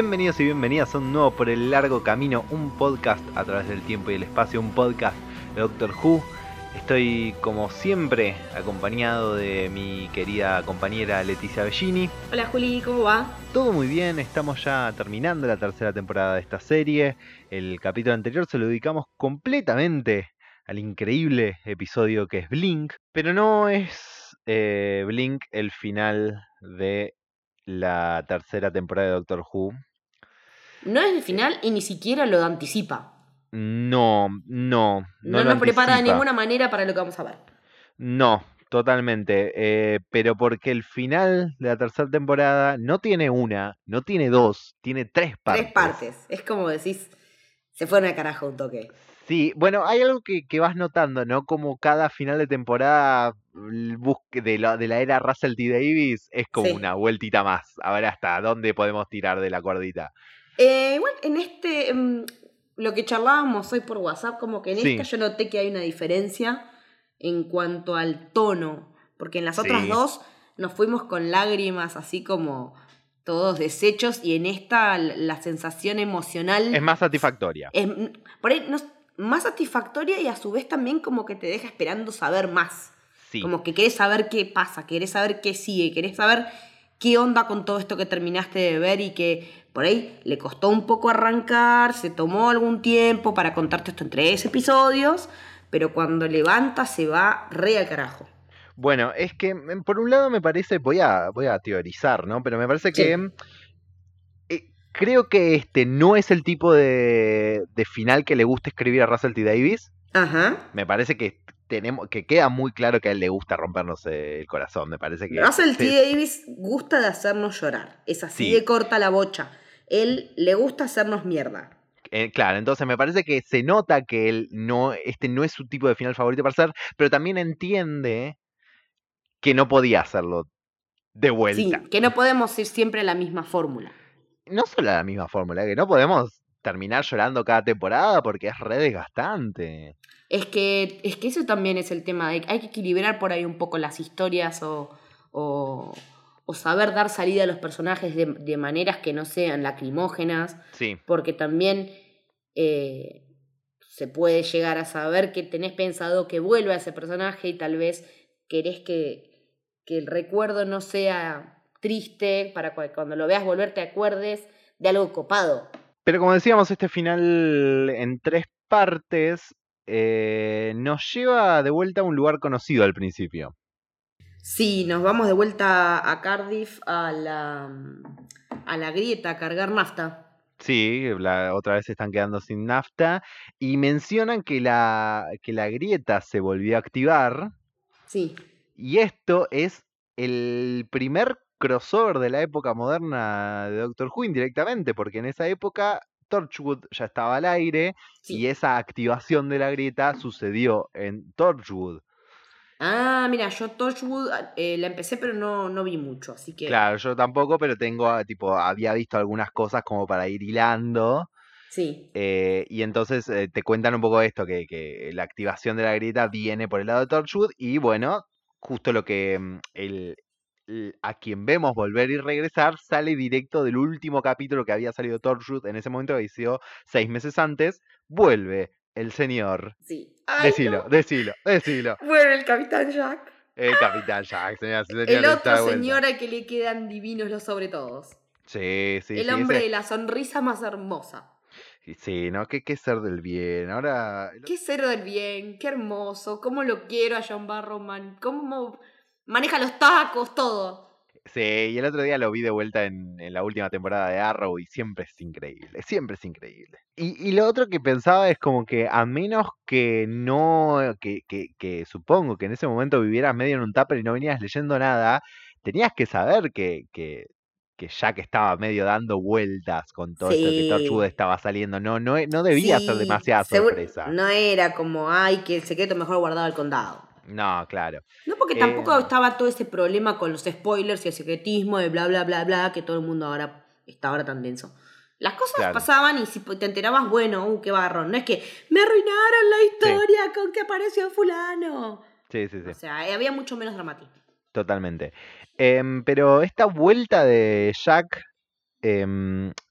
Bienvenidos y bienvenidas a un nuevo Por el Largo Camino, un podcast a través del tiempo y el espacio, un podcast de Doctor Who. Estoy como siempre acompañado de mi querida compañera Leticia Bellini. Hola Juli, ¿cómo va? Todo muy bien, estamos ya terminando la tercera temporada de esta serie. El capítulo anterior se lo dedicamos completamente al increíble episodio que es Blink, pero no es eh, Blink el final de la tercera temporada de Doctor Who. No es el final y ni siquiera lo anticipa. No, no. No, nos prepara de ninguna manera para lo que vamos a ver. No, totalmente. Eh, pero porque el final de la tercera temporada no tiene una, no tiene dos, tiene tres partes. Tres partes. Es como decís, se fueron al carajo un toque. Sí, bueno, hay algo que, que vas notando, ¿no? Como cada final de temporada de la, de la era Russell T. Davis es como una vueltita más. A ver hasta dónde podemos tirar de la cuerdita. Eh, bueno, en este, mm, lo que charlábamos hoy por WhatsApp, como que en esta yo noté que hay una diferencia en cuanto al tono, porque en las otras dos nos fuimos con lágrimas así como todos deshechos y en esta la sensación emocional es más satisfactoria. Es, por ahí más satisfactoria y a su vez también como que te deja esperando saber más. Como que querés saber qué pasa, querés saber qué sigue, querés saber qué onda con todo esto que terminaste de ver y que por ahí le costó un poco arrancar, se tomó algún tiempo para contarte esto en tres episodios, pero cuando levanta se va re al carajo. Bueno, es que mm, por un lado me parece, voy a, voy a teorizar, ¿no? Pero me parece que eh, creo que este no es el tipo de, de final que le gusta escribir a Russell T. Davis. Ajá. Me parece que tenemos, que queda muy claro que a él le gusta rompernos el corazón, me parece que... Russell T. Davis gusta de hacernos llorar, es así de corta la bocha. Él le gusta hacernos mierda. Eh, claro, entonces me parece que se nota que él no, este no es su tipo de final favorito para hacer, pero también entiende que no podía hacerlo de vuelta. Sí, que no podemos ir siempre a la misma fórmula. No solo a la misma fórmula, que no podemos terminar llorando cada temporada porque es re desgastante. Es que, es que eso también es el tema, hay que equilibrar por ahí un poco las historias o, o, saber dar salida a los personajes de, maneras que no sean lacrimógenas, sí. porque también eh, se puede llegar a saber que tenés pensado que vuelva ese personaje y tal vez querés que, que el recuerdo no sea triste para cuando lo veas volver te acuerdes de algo copado. Pero como decíamos, este final en tres partes eh, nos lleva de vuelta a un lugar conocido al principio. Sí, nos vamos de vuelta a Cardiff a la, a la grieta a cargar nafta. Sí, la, otra vez se están quedando sin nafta y mencionan que la, que la grieta se volvió a activar. Sí. Y esto es el primer crossover de la época moderna de Doctor Who indirectamente, porque en esa época Torchwood ya estaba al aire y esa activación de la grieta sucedió en Torchwood. Ah, mira, yo Torchwood eh, la empecé pero no, no vi mucho, así que... Claro, yo tampoco, pero tengo, ah, tipo, había visto algunas cosas como para ir hilando. Sí. Eh, y entonces eh, te cuentan un poco esto, que, que, la activación de la grieta viene por el lado de Torchwood y bueno, justo lo que mm, el, a quien vemos volver y regresar sale directo del último capítulo que había salido Torchwood en ese momento que sido seis meses antes. Vuelve el señor. Sí. decilo, decilo, decilo. Vuelve el Capitán Jack. El Capitán Jack, señor. El otro señor a que le quedan divinos los sobre todos. Sí, sí. El hombre de la sonrisa más hermosa. Sí, ¿no? ¿Qué, qué ser del bien? Ahora. ¿Qué ser del bien? Qué hermoso. ¿Cómo lo quiero a John Barrowman? ¿Cómo maneja los tacos, todo. Sí, y el otro día lo vi de vuelta en, la última temporada de Arrow y siempre es increíble, siempre es increíble. Y, lo otro que pensaba es como que a menos que no, que, que, que supongo que en ese momento vivieras medio en un tupper y no venías leyendo nada, tenías que saber que, que, que Jack estaba medio dando vueltas con todo esto que Torchwood estaba saliendo. No, no, no debía ser demasiada sorpresa. No era como, ay, que el secreto mejor guardado al condado. No, claro. No, porque tampoco eh, estaba todo ese problema con los spoilers y el secretismo de bla, bla, bla, bla, que todo el mundo ahora está ahora tan denso. Las cosas pasaban y si te enterabas, bueno, uh, qué barrón. No es que me arruinaron la historia con que apareció fulano. Sí, sí, sí. O sea, eh, había mucho menos dramatismo. Totalmente. Em, pero esta vuelta de Jack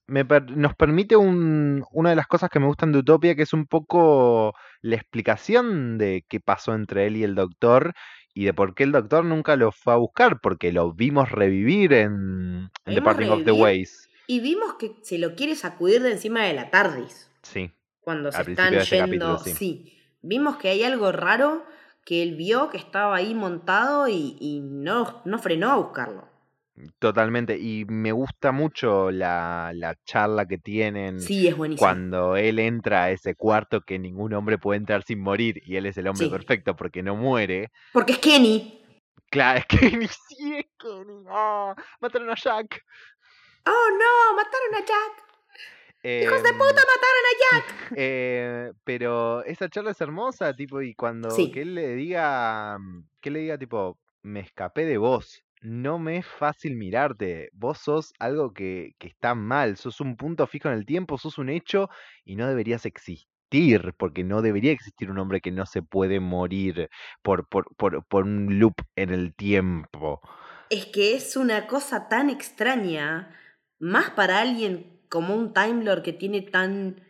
em, nos permite una de las cosas que me gustan de Utopia, que es un poco la explicación de qué pasó entre él y el doctor y de por qué el doctor nunca lo fue a buscar, porque lo vimos revivir en, The Parting of the Ways. Y vimos que se lo quiere sacudir de encima de la TARDIS. Sí. Cuando se están yendo. sí. Vimos que hay algo raro que él vio que estaba ahí montado y, no, no frenó a buscarlo. Totalmente, y me gusta mucho la, charla que tienen sí, es cuando él entra a ese cuarto que ningún hombre puede entrar sin morir y él es el hombre perfecto porque no muere. Porque es Kenny. Claro, es Kenny, sí es Kenny. Oh, mataron a Jack. Oh no, mataron a Jack. ¡Hijos de puta, em, mataron a Jack! Eh, pero esa charla es hermosa, tipo, y cuando que él le diga, mm, que le diga, tipo, me escapé de vos, no me es fácil mirarte, vos sos algo que, que está mal, sos un punto fijo en el tiempo, sos un hecho y no deberías existir, porque no debería existir un hombre que no se puede morir por, por, por, por un loop en el tiempo. Es que es una cosa tan extraña, más para alguien como un Time Lord que tiene tan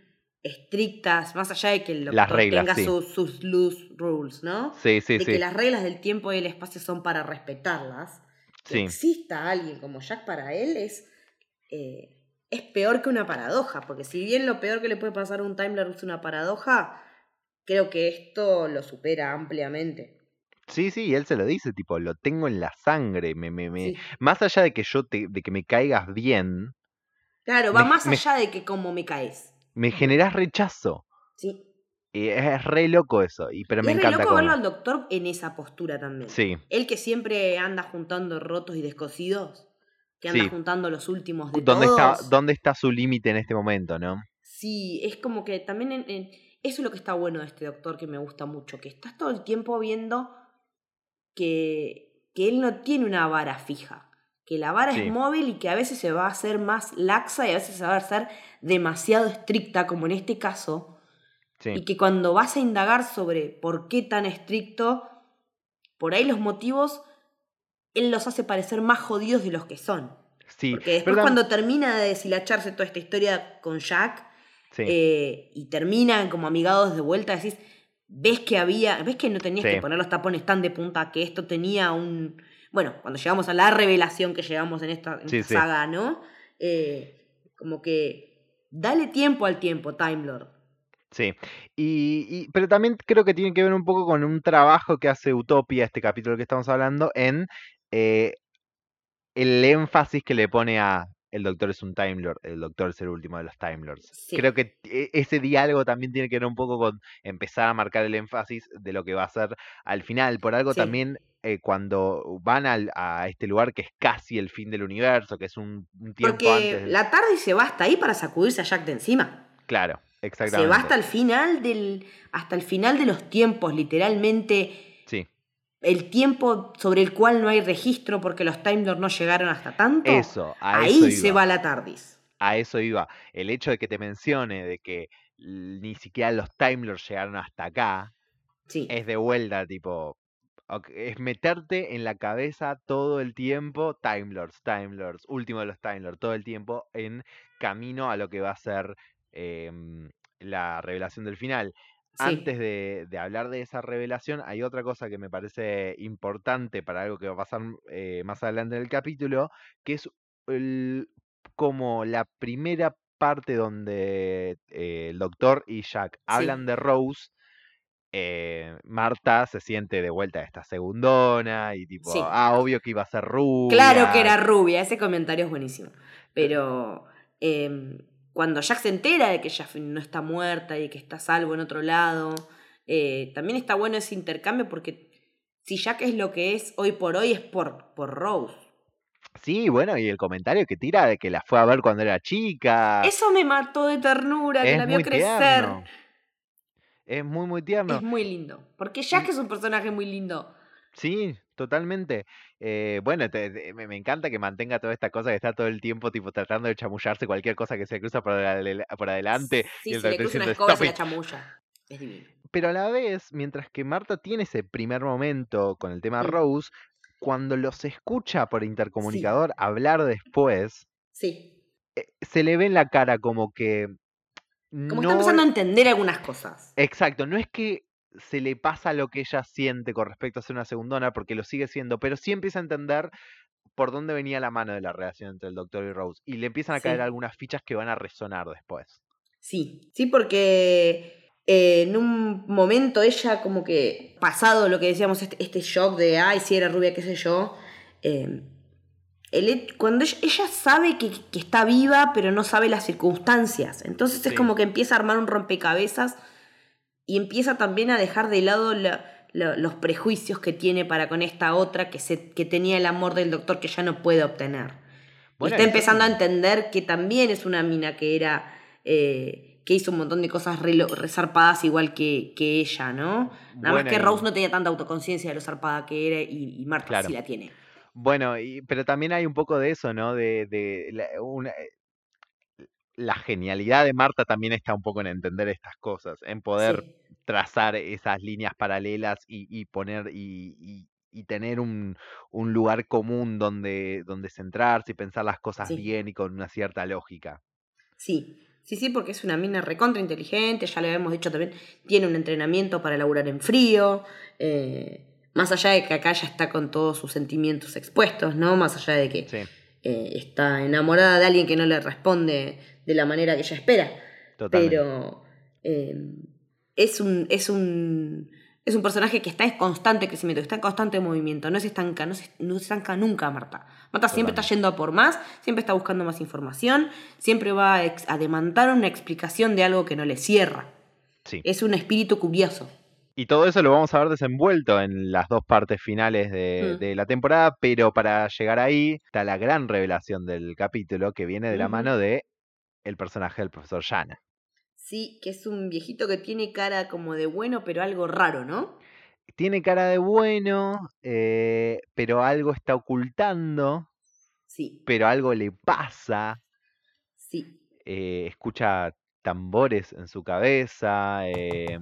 estrictas, más allá de que el doctor tenga sus, loose rules, ¿no? Sí, sí, de sí. que las reglas del tiempo y el espacio son para respetarlas. Que exista alguien como Jack para él es, eh, es peor que una paradoja, porque si bien lo peor que le puede pasar a un Time Lord es una paradoja, creo que esto lo supera ampliamente. Sí, sí, él se lo dice, tipo, lo tengo en la sangre, me, me, me... más allá de que yo te, de que me caigas bien, Claro, va más allá de que cómo me caes. Me generas rechazo. Sí. Y es re loco eso, y, pero me encanta. Es loco verlo al doctor en esa postura también. Sí. Él que siempre anda juntando rotos y descosidos, que anda juntando los últimos de ¿Dónde todos. Está, ¿Dónde está su límite en este momento, no? Sí, es como que también eso es lo que está bueno de este doctor que me gusta mucho, que estás todo el tiempo viendo que, que él no tiene una vara fija que la vara es móvil y que a veces se va a hacer más laxa y a veces se va a hacer demasiado estricta, como en este caso. Y que cuando vas a indagar sobre por qué tan estricto, por ahí los motivos, él los hace parecer más jodidos de los que son. Sí, Porque después cuando termina de deshilacharse toda esta historia con Jack eh, y terminan como amigados de vuelta, decís, ves que había, ves que no tenías que poner los tapones tan de punta, que esto tenía un bueno, cuando llegamos a la revelación que llegamos en esta, saga, ¿no? Eh, como que dale tiempo al tiempo, Time Lord. Sí, y, pero también creo que tiene que ver un poco con un trabajo que hace Utopia, este capítulo que estamos hablando, en eh, el énfasis que le pone a el doctor es un Time Lord, el doctor es el último de los Time Lords. Creo que e, ese diálogo también tiene que ver un poco con empezar a marcar el énfasis de lo que va a ser al final. Por algo también eh, cuando van al, a este lugar que es casi el fin del universo, que es un, tiempo Porque la tarde se va hasta ahí para sacudirse a Jack de encima. Claro, exactamente. Se va hasta el final del, hasta el final de los tiempos, literalmente. Sí. El tiempo sobre el cual no hay registro porque los Time Lords no llegaron hasta tanto. Eso, ahí se va la TARDIS. A eso iba. El hecho de que te mencione de que ni siquiera los Time Lords llegaron hasta acá. Sí. Es de vuelta, tipo, es meterte en la cabeza todo el tiempo Time Lords, Time Lords, último de los Time Lords, todo el tiempo en camino a lo que va a ser em, la revelación del final. Antes de, hablar de esa revelación, hay otra cosa que me parece importante para algo que va a pasar eh, más adelante en el capítulo, que es como la primera parte donde eh, el doctor y Jack hablan de Rose eh, Marta se siente de vuelta a esta segundona y tipo, ah, obvio que iba a ser rubia. Claro que era rubia, ese comentario es buenísimo. Pero em, cuando Jack se entera de que ella no está muerta y que está salvo en otro lado, eh, también está bueno ese intercambio porque si Jack es lo que es hoy por hoy es por, por Rose. Sí, bueno, y el comentario que tira de que la fue a ver cuando era chica. Eso me mató de ternura, que la vio crecer. Es muy, muy tierno. Es muy lindo. Porque Jack es un personaje muy lindo. Sí, totalmente. Eh, bueno, me, encanta que mantenga toda esta cosa que está todo el tiempo tipo tratando de chamullarse cualquier cosa que se cruza por, por adelante. Sí, y se le cruza una escoba se la chamulla. Es divino. Pero a la vez, mientras que Marta tiene ese primer momento con el tema Rose, cuando los escucha por intercomunicador hablar después, sí. Eh, se le ve en la cara como que. Como está empezando a entender algunas cosas. Exacto, no es que se le pasa lo que ella siente con respecto a ser una segundona, porque lo sigue siendo, pero sí empieza a entender por dónde venía la mano de la relación entre el doctor y Rose. Y le empiezan a caer algunas fichas que van a resonar después. Sí, sí, porque eh, en un momento ella como que, pasado lo que decíamos, este, este shock de, ay, si era rubia, qué sé yo, eh, cuando ella, sabe que, está viva, pero no sabe las circunstancias. Entonces es como que empieza a armar un rompecabezas y empieza también a dejar de lado los prejuicios que tiene para con esta otra que, se, que tenía el amor del doctor que ya no puede obtener. y está empezando a entender que también es una mina que era. Eh, que hizo un montón de cosas resarpadas igual que, que ella, ¿no? Nada más que Rose no tenía tanta autoconciencia de lo zarpada que era y, Marta sí la tiene. Bueno, pero también hay un poco de eso, ¿no? De, de la, una, la genialidad de Marta también está un poco en entender estas cosas, en poder trazar esas líneas paralelas y, poner y, tener un, lugar común donde, donde centrarse y pensar las cosas bien y con una cierta lógica. Sí, sí, sí, porque es una mina recontra inteligente, ya lo habíamos dicho también, tiene un entrenamiento para laburar en frío. Eh, más allá de que acá ya está con todos sus sentimientos expuestos, ¿no? Más allá de que eh, está enamorada de alguien que no le responde de la manera que ella espera. Pero eh, es un. es un. Es un personaje que está en constante crecimiento, está en constante movimiento, no se estanca, no se, no estanca nunca Marta. Marta siempre está yendo a por más, siempre está buscando más información, siempre va a, a demandar una explicación de algo que no le cierra. Sí. Es un espíritu curioso. Y todo eso lo vamos a ver desenvuelto en las dos partes finales mm. de, la temporada, pero para llegar ahí está la gran revelación del capítulo que viene de la mano de el personaje del profesor Yana. Sí, que es un viejito que tiene cara como de bueno, pero algo raro, ¿no? Tiene cara de bueno, eh, pero algo está ocultando. Sí. Pero algo le pasa. Sí. Eh, escucha tambores en su cabeza. Eh,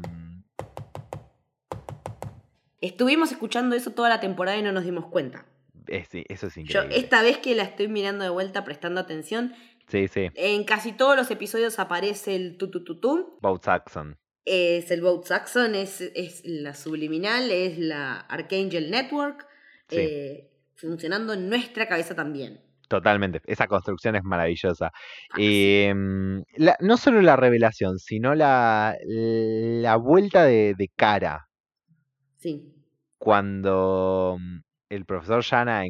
Estuvimos escuchando eso toda la temporada y no nos dimos cuenta. Eh, sí, eso es increíble. Yo esta vez que la estoy mirando de vuelta, prestando atención, sí, sí. en casi todos los episodios aparece el tu tu tu tu. Boat Saxon. Es el Boat Saxon, es, es la subliminal, es la Archangel Network, eh, funcionando en nuestra cabeza también. Totalmente, esa construcción es maravillosa. Ah, em, no solo la revelación, sino la, la vuelta de, de cara cuando mm, el profesor Yana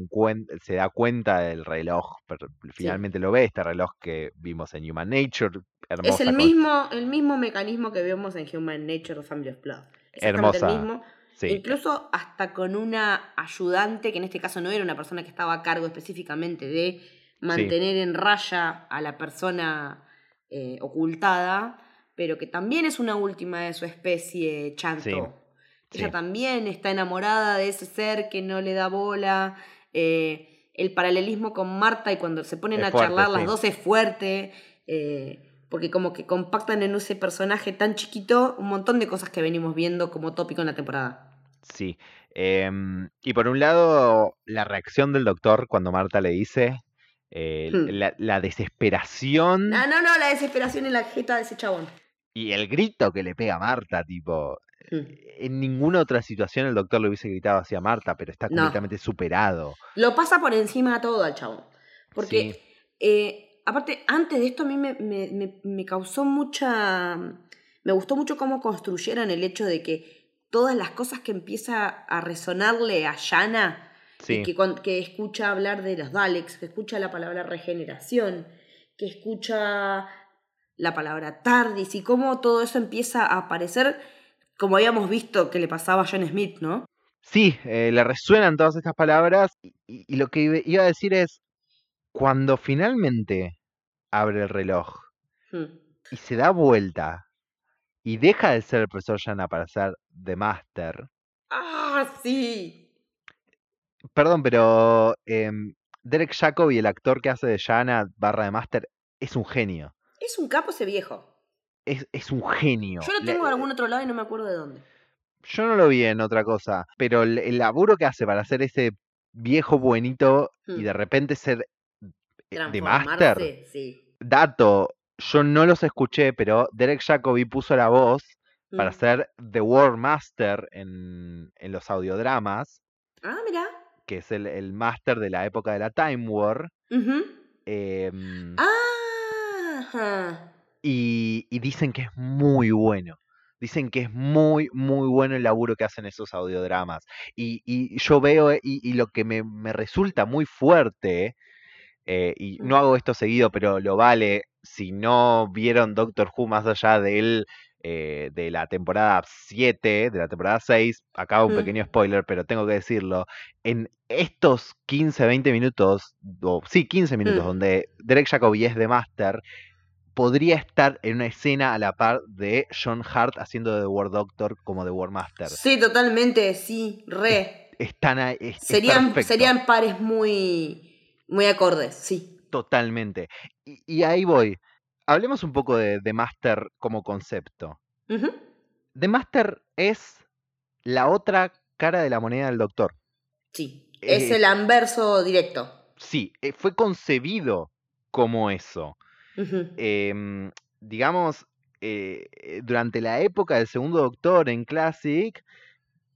se da cuenta del reloj, pero finalmente lo ve, este reloj que vimos en Human Nature. es el mismo, el mismo mecanismo que vemos en Human Nature Family of Blood. Hermosa. El mismo. Incluso hasta con una ayudante, que en este caso no era una persona que estaba a cargo específicamente de mantener en raya a la persona eh, ocultada, pero que también es una última de su especie, Chanto. Ella también está enamorada de ese ser que no le da bola. Eh, el paralelismo con Marta y cuando se ponen a charlar las dos es fuerte. Eh, porque como que compactan en ese personaje tan chiquito un montón de cosas que venimos viendo como tópico en la temporada. Sí. Em, y por un lado, la reacción del doctor cuando Marta le dice, eh, hmm. la, desesperación. No, no, no, la desesperación en la jeta de ese chabón. Y el grito que le pega a Marta, tipo. En ninguna otra situación el doctor le hubiese gritado hacia Marta, pero está completamente superado. Lo pasa por encima de todo al chavo. Porque, eh, aparte, antes de esto a mí me, causó mucha... Me gustó mucho cómo construyeron el hecho de que todas las cosas que empieza a resonarle a Yana, que, que escucha hablar de los Daleks, que escucha la palabra regeneración, que escucha la palabra TARDIS y cómo todo eso empieza a aparecer como habíamos visto que le pasaba a John Smith, ¿no? Sí, eh, le resuenan todas estas palabras y, lo que iba a decir es, cuando finalmente abre el reloj hmm. y se da vuelta y deja de ser el profesor Yana para ser The Master. ¡Ah, sí! Perdón, pero em, Derek Jacobi, el actor que hace de Yana barra de Master, es un genio. Es un capo ese viejo es, un genio. Yo lo tengo en algún otro lado y no me acuerdo de dónde. Yo no lo vi en otra cosa, pero el, laburo que hace para hacer ese viejo buenito y hmm. de repente ser eh, de máster. Dato, yo no los escuché, pero Derek Jacobi puso la voz para ser mm. The War Master en, en los audiodramas. Ah, mira. Que es el, el Master de la época de la Time War. ah, y, y, dicen que es muy bueno. Dicen que es muy, muy bueno el laburo que hacen esos audiodramas. Y, y yo veo, y, y lo que me, me, resulta muy fuerte, eh, y no hago esto seguido, pero lo vale, si no vieron Doctor Who más allá de él eh, de la temporada 7, de la temporada 6, acaba un mm. pequeño spoiler, pero tengo que decirlo, en estos 15, 20 minutos, o sí, 15 minutos, mm. donde Derek Jacobi es de Master, podría estar en una escena a la par de John Hart haciendo de War Doctor como de War Master. Sí, totalmente, sí, re. Están serían, serían pares muy, muy acordes, sí. Totalmente. y ahí voy hablemos un poco de, The Master como concepto. The Master es la otra cara de la moneda del doctor. Sí, es eh, el anverso directo. Sí, eh, fue concebido como eso. Em, digamos, eh, durante la época del segundo doctor en Classic,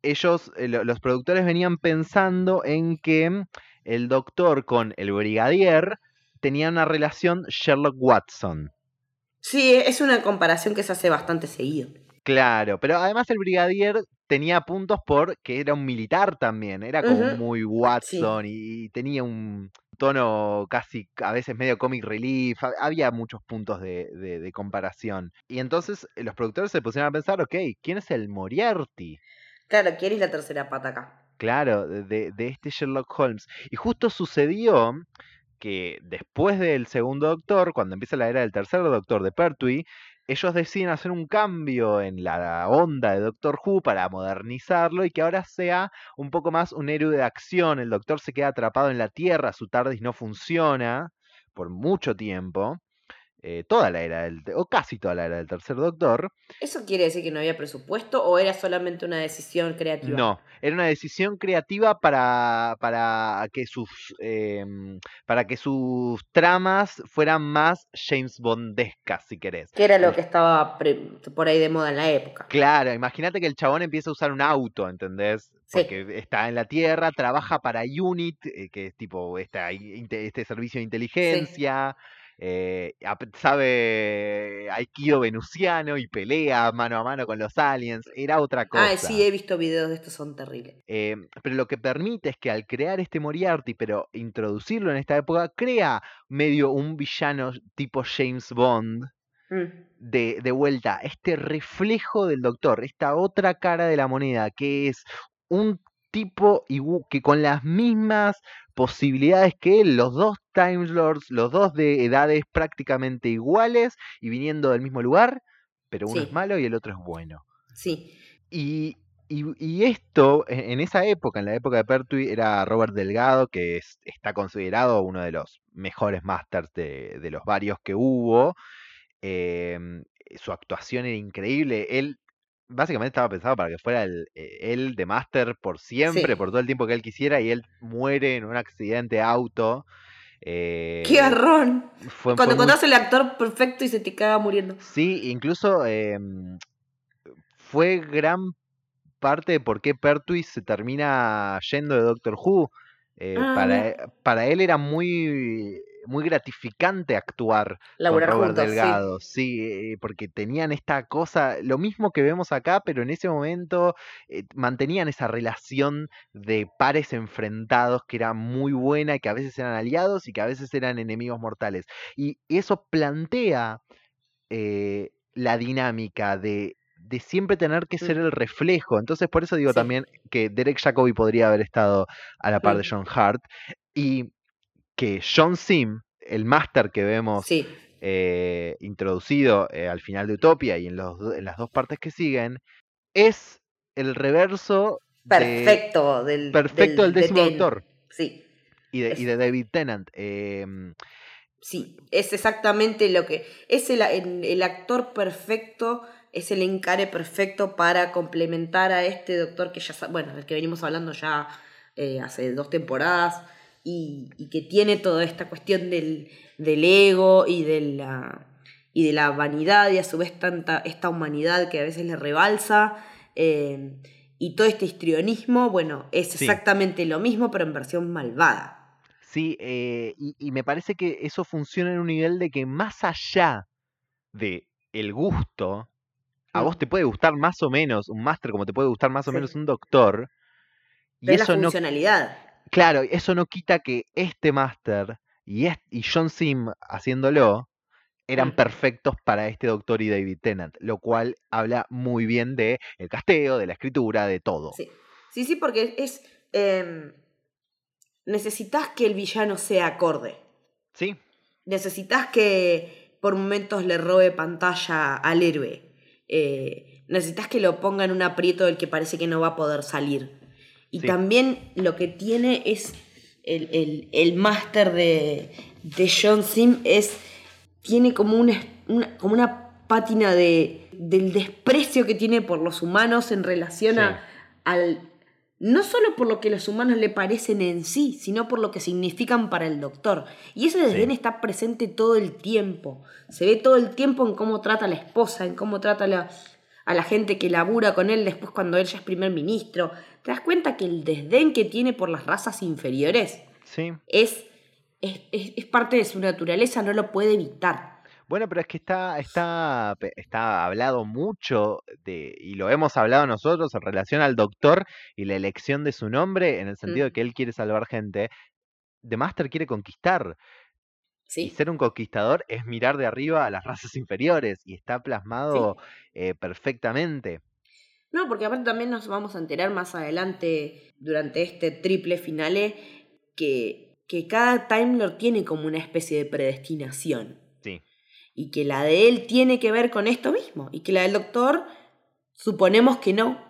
ellos, los productores venían pensando en que el doctor con el brigadier tenía una relación Sherlock Watson. Sí, es una comparación que se hace bastante seguido. Claro, pero además el brigadier tenía puntos porque era un militar también, era como muy Watson y tenía un tono casi a veces medio comic relief, había muchos puntos de, comparación. Y entonces eh, los productores se pusieron a pensar, ok, ¿quién es el Moriarty? Claro, ¿quién es la tercera pata acá? Claro, de, de este Sherlock Holmes. Y justo sucedió que después del segundo doctor, cuando empieza la era del tercer doctor de Pertwee, ellos deciden hacer un cambio en la onda de Doctor Who para modernizarlo y que ahora sea un poco más un héroe de acción. El doctor se queda atrapado en la Tierra, su TARDIS no funciona por mucho tiempo. Eh, toda la era del, o casi toda la era del tercer doctor. ¿Eso quiere decir que no había presupuesto o era solamente una decisión creativa? No, era una decisión creativa para, para, que, sus, em, para que sus tramas fueran más James Bondescas, si querés. Que era lo que estaba por ahí de moda en la época. Claro, imagínate que el chabón empieza a usar un auto, ¿entendés? Porque está en la Tierra, trabaja para UNIT, eh, que es tipo esta, este servicio de inteligencia. Eh, sabe Aikido venusiano y pelea mano a mano con los aliens, era otra cosa. Ah, sí, he visto videos de estos, son terribles. Eh, pero lo que permite es que al crear este Moriarty, pero introducirlo en esta época, crea medio un villano tipo James Bond. Mm. De, de vuelta, este reflejo del doctor, esta otra cara de la moneda, que es un tipo que con las mismas posibilidades que él, los dos Time Lords, los dos de edades prácticamente iguales y viniendo del mismo lugar, pero uno es malo y el otro es bueno. Sí. Y, y, esto, e, en esa época, en la época de Pertwee, era Robert Delgado, que está considerado uno de los mejores masters de, los varios que hubo. Em, su actuación era increíble. Él básicamente estaba pensado para que fuera el, eh, él de Master por siempre, por todo el tiempo que él quisiera, y él muere en un accidente de auto. Eh, ¡Qué garrón! Cuando encontrás el actor perfecto y se te caga muriendo. Sí, incluso em, fue gran parte de por qué Pertwee se termina yendo de Doctor Who. Eh, ah, para, para, él era muy muy gratificante actuar con Robert Delgado, sí. Eh, porque tenían esta cosa, lo mismo que vemos acá, pero en ese momento eh, mantenían esa relación de pares enfrentados que era muy buena y que a veces eran aliados y que a veces eran enemigos mortales. Y eso plantea eh, la dinámica de de siempre tener que ser el reflejo. Entonces, por eso digo también que Derek Jacobi podría haber estado a la par de. John Hart. Y que John Sim, el máster que vemos eh, introducido eh, al final de Utopia y en, los, en las dos partes que siguen, es el reverso perfecto del, perfecto del, décimo doctor. Sí. Y de, y de David Tennant. Em, sí, es exactamente lo que. Es el, el, actor perfecto, es el encare perfecto para complementar a este doctor que ya. Bueno, el que venimos hablando ya eh, hace dos temporadas y, que tiene toda esta cuestión del, ego y de, la, y de la vanidad y a su vez tanta, esta humanidad que a veces le rebalsa. Eh, y todo este histrionismo, bueno, es exactamente lo mismo, pero en versión malvada. Sí, eh, y, me parece que eso funciona en un nivel de que más allá de el gusto, a mm. vos te puede gustar más o menos un máster como te puede gustar más o menos un doctor. Y eso la funcionalidad. Claro, eso no quita que este máster y, y John Sim haciéndolo eran mm. perfectos para este doctor y David Tennant, lo cual habla muy bien de el casteo, de la escritura, de todo. Sí, sí, sí porque es... Em, necesitas que el villano sea acorde. Sí. Necesitas que por momentos le robe pantalla al héroe. Eh, necesitas que lo ponga en un aprieto del que parece que no va a poder salir. Y también lo que tiene es el, el, máster de, de John Sim es tiene como una, como una pátina de, del desprecio que tiene por los humanos en relación a, al... No solo por lo que los humanos le parecen en sí, sino por lo que significan para el doctor. Y ese desdén está presente todo el tiempo. Se ve todo el tiempo en cómo trata a la esposa, en cómo trata a la, a la gente que labura con él después cuando él ya es primer ministro. ¿Te das cuenta que el desdén que tiene por las razas inferiores sí. es es, parte de su naturaleza, no lo puede evitar. Bueno, pero es que está, está, está hablado mucho de, y lo hemos hablado nosotros en relación al doctor y la elección de su nombre, en el sentido de que él quiere salvar gente. The Master quiere conquistar. ¿Sí? Y ser un conquistador es mirar de arriba a las razas inferiores y está plasmado eh, perfectamente. No, porque aparte también nos vamos a enterar más adelante durante este triple finale que que cada Time Lord tiene como una especie de predestinación. Sí. Y que la de él tiene que ver con esto mismo. Y que la del Doctor, suponemos que no.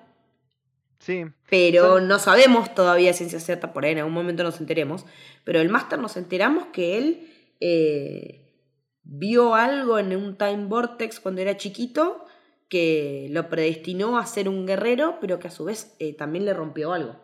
Sí. Pero no sabemos todavía ciencia cierta, por ahí en algún momento nos enteremos. Pero el Master nos enteramos que él eh, vio algo en un Time Vortex cuando era chiquito que lo predestinó a ser un guerrero, pero que a su vez eh, también le rompió algo.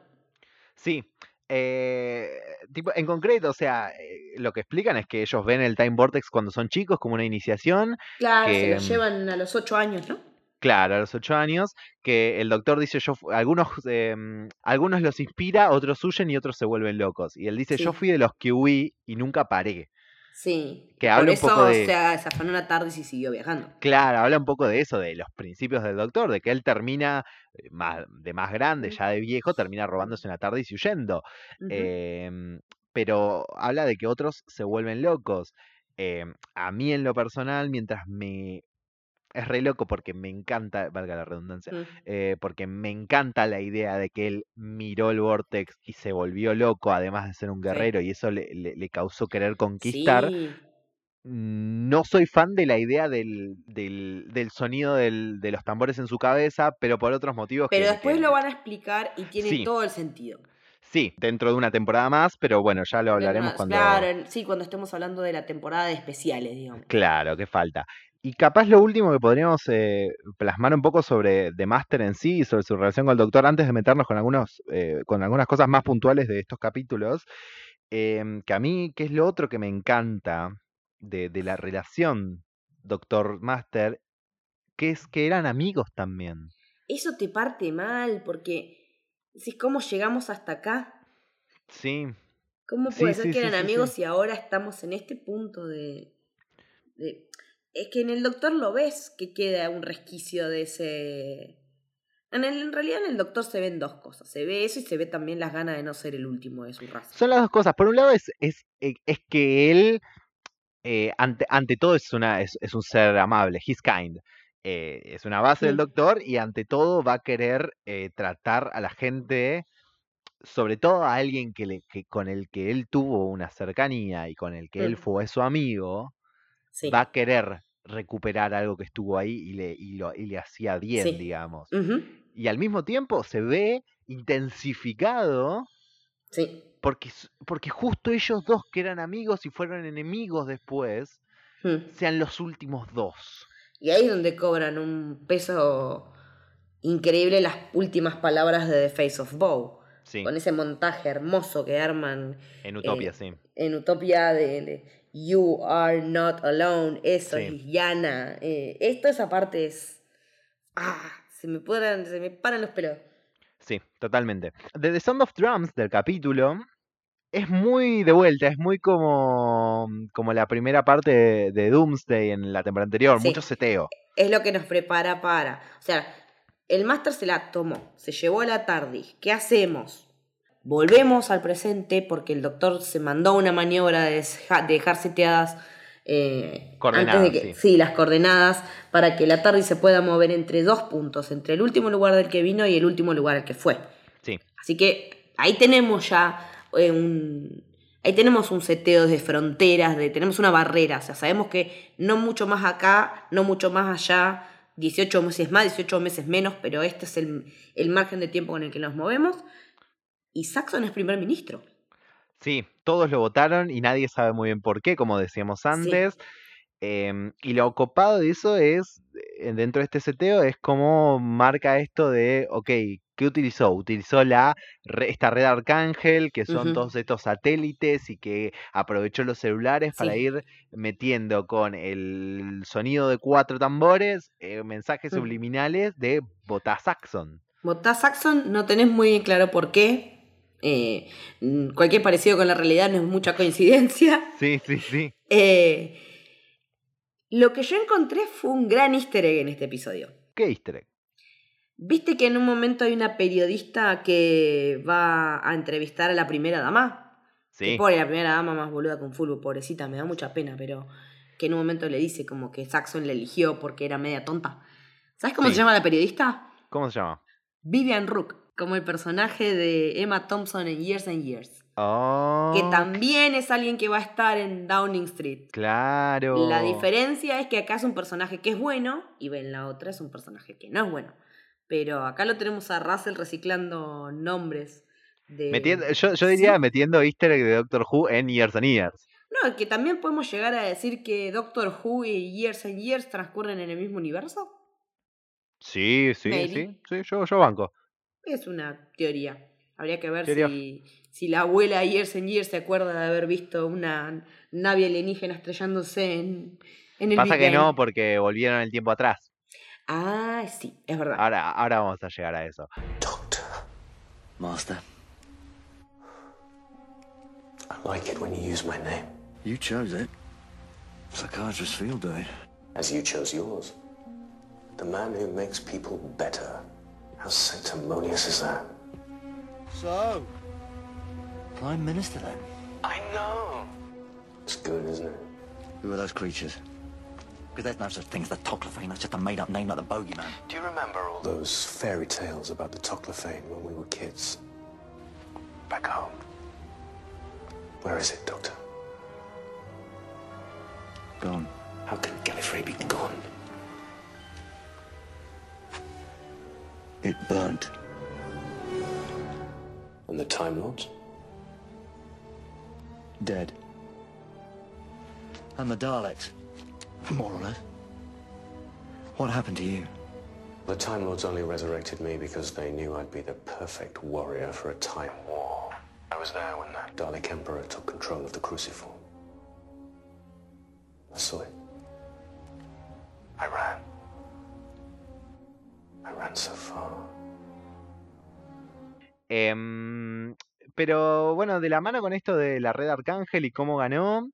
Sí, eh, tipo, en concreto, o sea, eh, lo que explican es que ellos ven el Time Vortex cuando son chicos como una iniciación. Claro, se lo mm llevan a los ocho años, ¿no? Claro, a los ocho años, que el doctor dice, yo, algunos, em, algunos los inspira, otros huyen y otros se vuelven locos. Y él dice, yo fui de los que huí y nunca paré. Sí. Que habla Por eso, un poco de... se afanó una tarde y siguió viajando. Claro, habla un poco de eso, de los principios del doctor, de que él termina eh, más, de más grande, ya de viejo, termina robándose una tarde y huyendo. Em, pero habla de que otros se vuelven locos. Em, a mí en lo personal, mientras me es re loco porque me encanta, valga la redundancia, mm. eh, porque me encanta la idea de que él miró el Vortex y se volvió loco, además de ser un guerrero, y eso le, le, causó querer conquistar. No soy fan de la idea del, del, del sonido del, de los tambores en su cabeza, pero por otros motivos. Pero después lo van a explicar y tiene todo el sentido. Sí, dentro de una temporada más, pero bueno, ya lo hablaremos cuando. Claro, sí, cuando estemos hablando de la temporada de especiales, digamos. Claro, que falta. Y capaz lo último que podríamos eh, plasmar un poco sobre The Master en sí y sobre su relación con el Doctor, antes de meternos con, algunos, eh, con algunas cosas más puntuales de estos capítulos, em, que a mí, ¿qué es lo otro que me encanta de, de la relación Doctor-Master? Que es que eran amigos también. Eso te parte mal, porque decís, ¿cómo llegamos hasta acá? Sí. ¿Cómo puede ser que eran amigos y ahora estamos en este punto de, de es que en el doctor lo ves que queda un resquicio de ese... En, en realidad en el doctor se ven dos cosas. Se ve eso y se ve también las ganas de no ser el último de su raza. Son las dos cosas. Por un lado es, es, eh, es que él, eh, ante, ante todo, es, una, es, un ser amable. He's kind. Eh, es una base del doctor y ante todo va a querer tratar a la gente, sobre todo a alguien que, le, que con el que él tuvo una cercanía y con el que él mm. fue su amigo, va a querer recuperar algo que estuvo ahí y le, y lo, y le hacía bien, digamos. Y al mismo tiempo se ve intensificado. Sí. Porque, porque justo ellos dos que eran amigos y fueron enemigos después, hmm. sean los últimos dos. Y ahí es donde cobran un peso increíble las últimas palabras de The Face of Bow. con ese montaje hermoso que arman. En Utopia, sí. En Utopia de, You Are Not Alone, eso, sí. Yana. Eh, esto, esa parte es. ¡Ah! Se me, se me paran los pelos. Sí, totalmente. De The Sound of Drums del capítulo es muy de vuelta, es muy como, como la primera parte de, Doomsday en la temporada anterior, mucho seteo. Es lo que nos prepara para. O sea, el máster se la tomó, se llevó a la TARDIS. ¿Qué hacemos? Volvemos al presente porque el doctor se mandó una maniobra de, dejar seteadas eh, coordenadas, sí. las coordenadas para que la TARDIS se pueda mover entre dos puntos, entre el último lugar del que vino y el último lugar al que fue. Sí. Así que ahí tenemos ya eh, un, ahí tenemos un seteo de fronteras, de, tenemos una barrera, o sea, sabemos que no mucho más acá, no mucho más allá, 18 meses más, 18 meses menos, pero este es el, el margen de tiempo con el que nos movemos. Y Saxon es primer ministro. Sí, todos lo votaron y nadie sabe muy bien por qué, como decíamos antes. Em, y lo copado de eso es, eh, dentro de este seteo, es cómo marca esto de, ok, ¿qué utilizó? Utilizó la, esta red Arcángel, que son todos estos satélites y que aprovechó los celulares para ir metiendo con el sonido de cuatro tambores eh, mensajes mm. subliminales de Botasaxon. Botasaxon no tenés muy claro por qué. Eh, cualquier parecido con la realidad no es mucha coincidencia. Sí, sí, sí. Eh, lo que yo encontré fue un gran easter egg en este episodio. ¿Qué easter egg? ¿Viste que en un momento hay una periodista que va a entrevistar a la primera dama? Sí. Que la primera dama más boluda con fútbol, pobrecita, me da mucha pena, pero que en un momento le dice como que Saxon le eligió porque era media tonta. ¿Sabes cómo se llama la periodista? ¿Cómo se llama? Vivian Rook, como el personaje de Emma Thompson en Years and Years. Oh. Que también es alguien que va a estar en Downing Street. Claro. La diferencia es que acá es un personaje que es bueno y en la otra es un personaje que no es bueno. Pero acá lo tenemos a Russell reciclando nombres. De... yo, diría metiendo easter egg de Doctor Who en Years and Years. No, que también podemos llegar a decir que Doctor Who y Years and Years transcurren en el mismo universo. Sí, sí, sí, sí, yo, yo banco. Es una teoría. Habría que ver si, si la abuela Years and Years se acuerda de haber visto una nave alienígena estrellándose en, en el Pasa que no, porque volvieron el tiempo atrás. Ah, sí, es verdad. Ahora, ahora vamos a llegar a eso. Doctor. Master. I like it when you use my name. You chose it. Psychiatrists feel do it. As you chose yours. The man who makes people better. How sanctimonious is that? So, Prime Minister then? I know. It's good, isn't it? Who are those creatures? Because there's no such thing as the Toclophane. That's just a made-up name like the Bogeyman. Do you remember all those fairy tales about the Toclophane when we were kids? Back home. Where is it, Doctor? Gone. How can Gallifrey be gone? It burnt. And the Time Lords? Dead. And the Daleks? More or less. What happened to you? The Time Lords only resurrected me because they knew I'd be the perfect warrior for a time war. I was there when that Dalek Emperor took control of the Cruciform. I saw it. I ran. I ran so far. Eh, pero bueno, de la mano con esto de la red Arcángel y cómo ganó,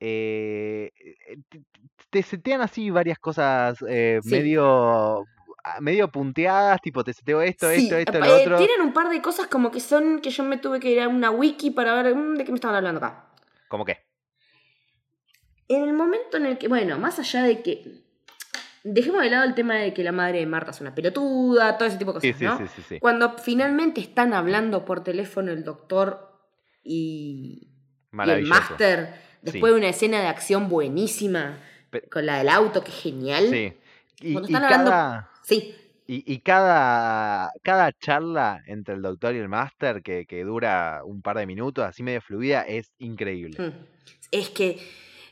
eh, eh, te setean así varias cosas eh, medio ah, medio punteadas, tipo te seteo esto, esto, esto, lo otro. Tienen un par de cosas como que son que yo me tuve que ir a una wiki para ver mm, de qué me estaban hablando acá. ¿Cómo qué? En el momento en el que, bueno, más allá de que dejemos de lado el tema de que la madre de Marta es una pelotuda, todo ese tipo de cosas, ¿no? Sí, Cuando finalmente están hablando por teléfono el doctor y, y el máster Después de una escena de acción buenísima con la del auto, que genial. Sí. Y, cada, sí. Y, cada, cada charla entre el doctor y el máster, que, dura un par de minutos, así medio fluida, es increíble. Hmm. Es que.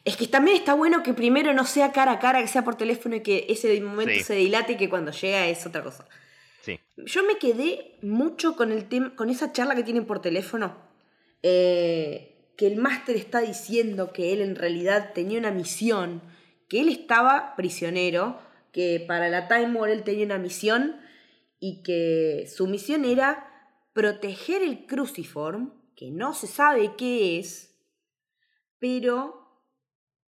Es que también está bueno que primero no sea cara a cara, que sea por teléfono y que ese momento se dilate y que cuando llega es otra cosa. Sí. Yo me quedé mucho con el tema, con esa charla que tienen por teléfono. Eh, que el máster está diciendo que él en realidad tenía una misión, que él estaba prisionero, que para la Time War él tenía una misión y que su misión era proteger el cruciform, que no se sabe qué es, pero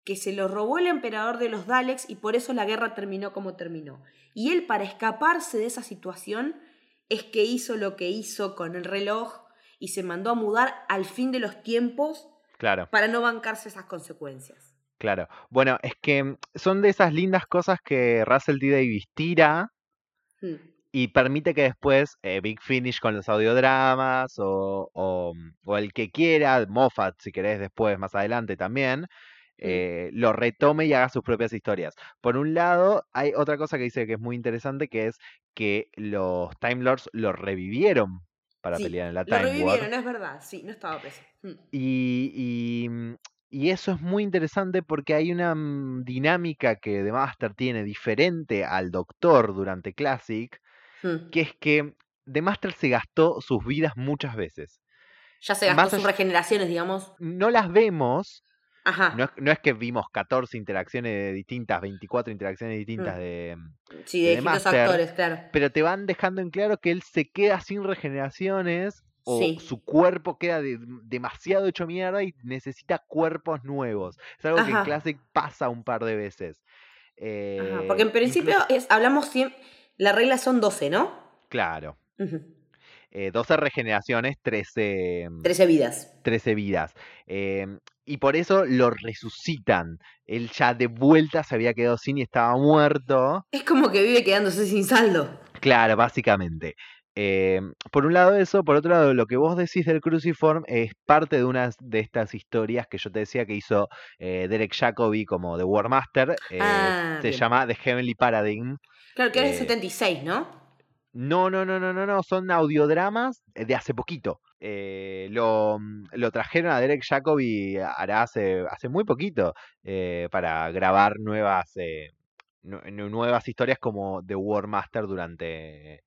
que se lo robó el emperador de los Daleks y por eso la guerra terminó como terminó. Y él para escaparse de esa situación es que hizo lo que hizo con el reloj y se mandó a mudar al fin de los tiempos claro. para no bancarse esas consecuencias. Claro. Bueno, es que son de esas lindas cosas que Russell T. Davis tira Hmm. y permite que después eh, Big Finish con los audiodramas o, o, o el que quiera, Moffat si querés después, más adelante también, eh, lo retome y haga sus propias historias. Por un lado, hay otra cosa que dice que es muy interesante, que es que los Time Lords lo revivieron para Sí, pelear en la Lo Time War. revivieron, es verdad, sí, no estaba preso. Y, y, mm, y eso es muy interesante porque hay una mm, dinámica que The Master tiene diferente al Doctor durante Classic, que es que The Master se gastó sus vidas muchas veces. Ya se gastó Más sus regeneraciones, digamos. No las vemos, Ajá. no es, no es que vimos 14 interacciones distintas, 24 interacciones distintas Mm. de... sí, de de distintos Master, actores, claro. Pero te van dejando en claro que él se queda sin regeneraciones o Sí. su cuerpo queda de- demasiado hecho mierda y necesita cuerpos nuevos. Es algo que en Ajá. Classic pasa un par de veces. Ajá, Eh, Porque en principio incluso- es, hablamos siempre. La regla son 12, ¿no? claro. Ujú. eh, 12 regeneraciones, 13, 13 vidas. 13 vidas. Eh, y por eso lo resucitan. Él ya de vuelta se había quedado sin y estaba muerto. Es como que vive quedándose sin saldo. Claro, básicamente. Eh, por un lado eso, por otro lado lo que vos decís del Cruciform es parte de una de estas historias que yo te decía que hizo eh, Derek Jacobi como The War Master. eh, Ah, se bien. llama The Heavenly Paradigm. Claro, que era el Eh, 76, ¿no? No, no, no, no, no, no, son audiodramas de hace poquito. Eh, lo, mm, lo trajeron a Derek Jacobi hará hace, hace muy poquito eh, para grabar nuevas, eh, nu- nu- nuevas historias como The War Master durante,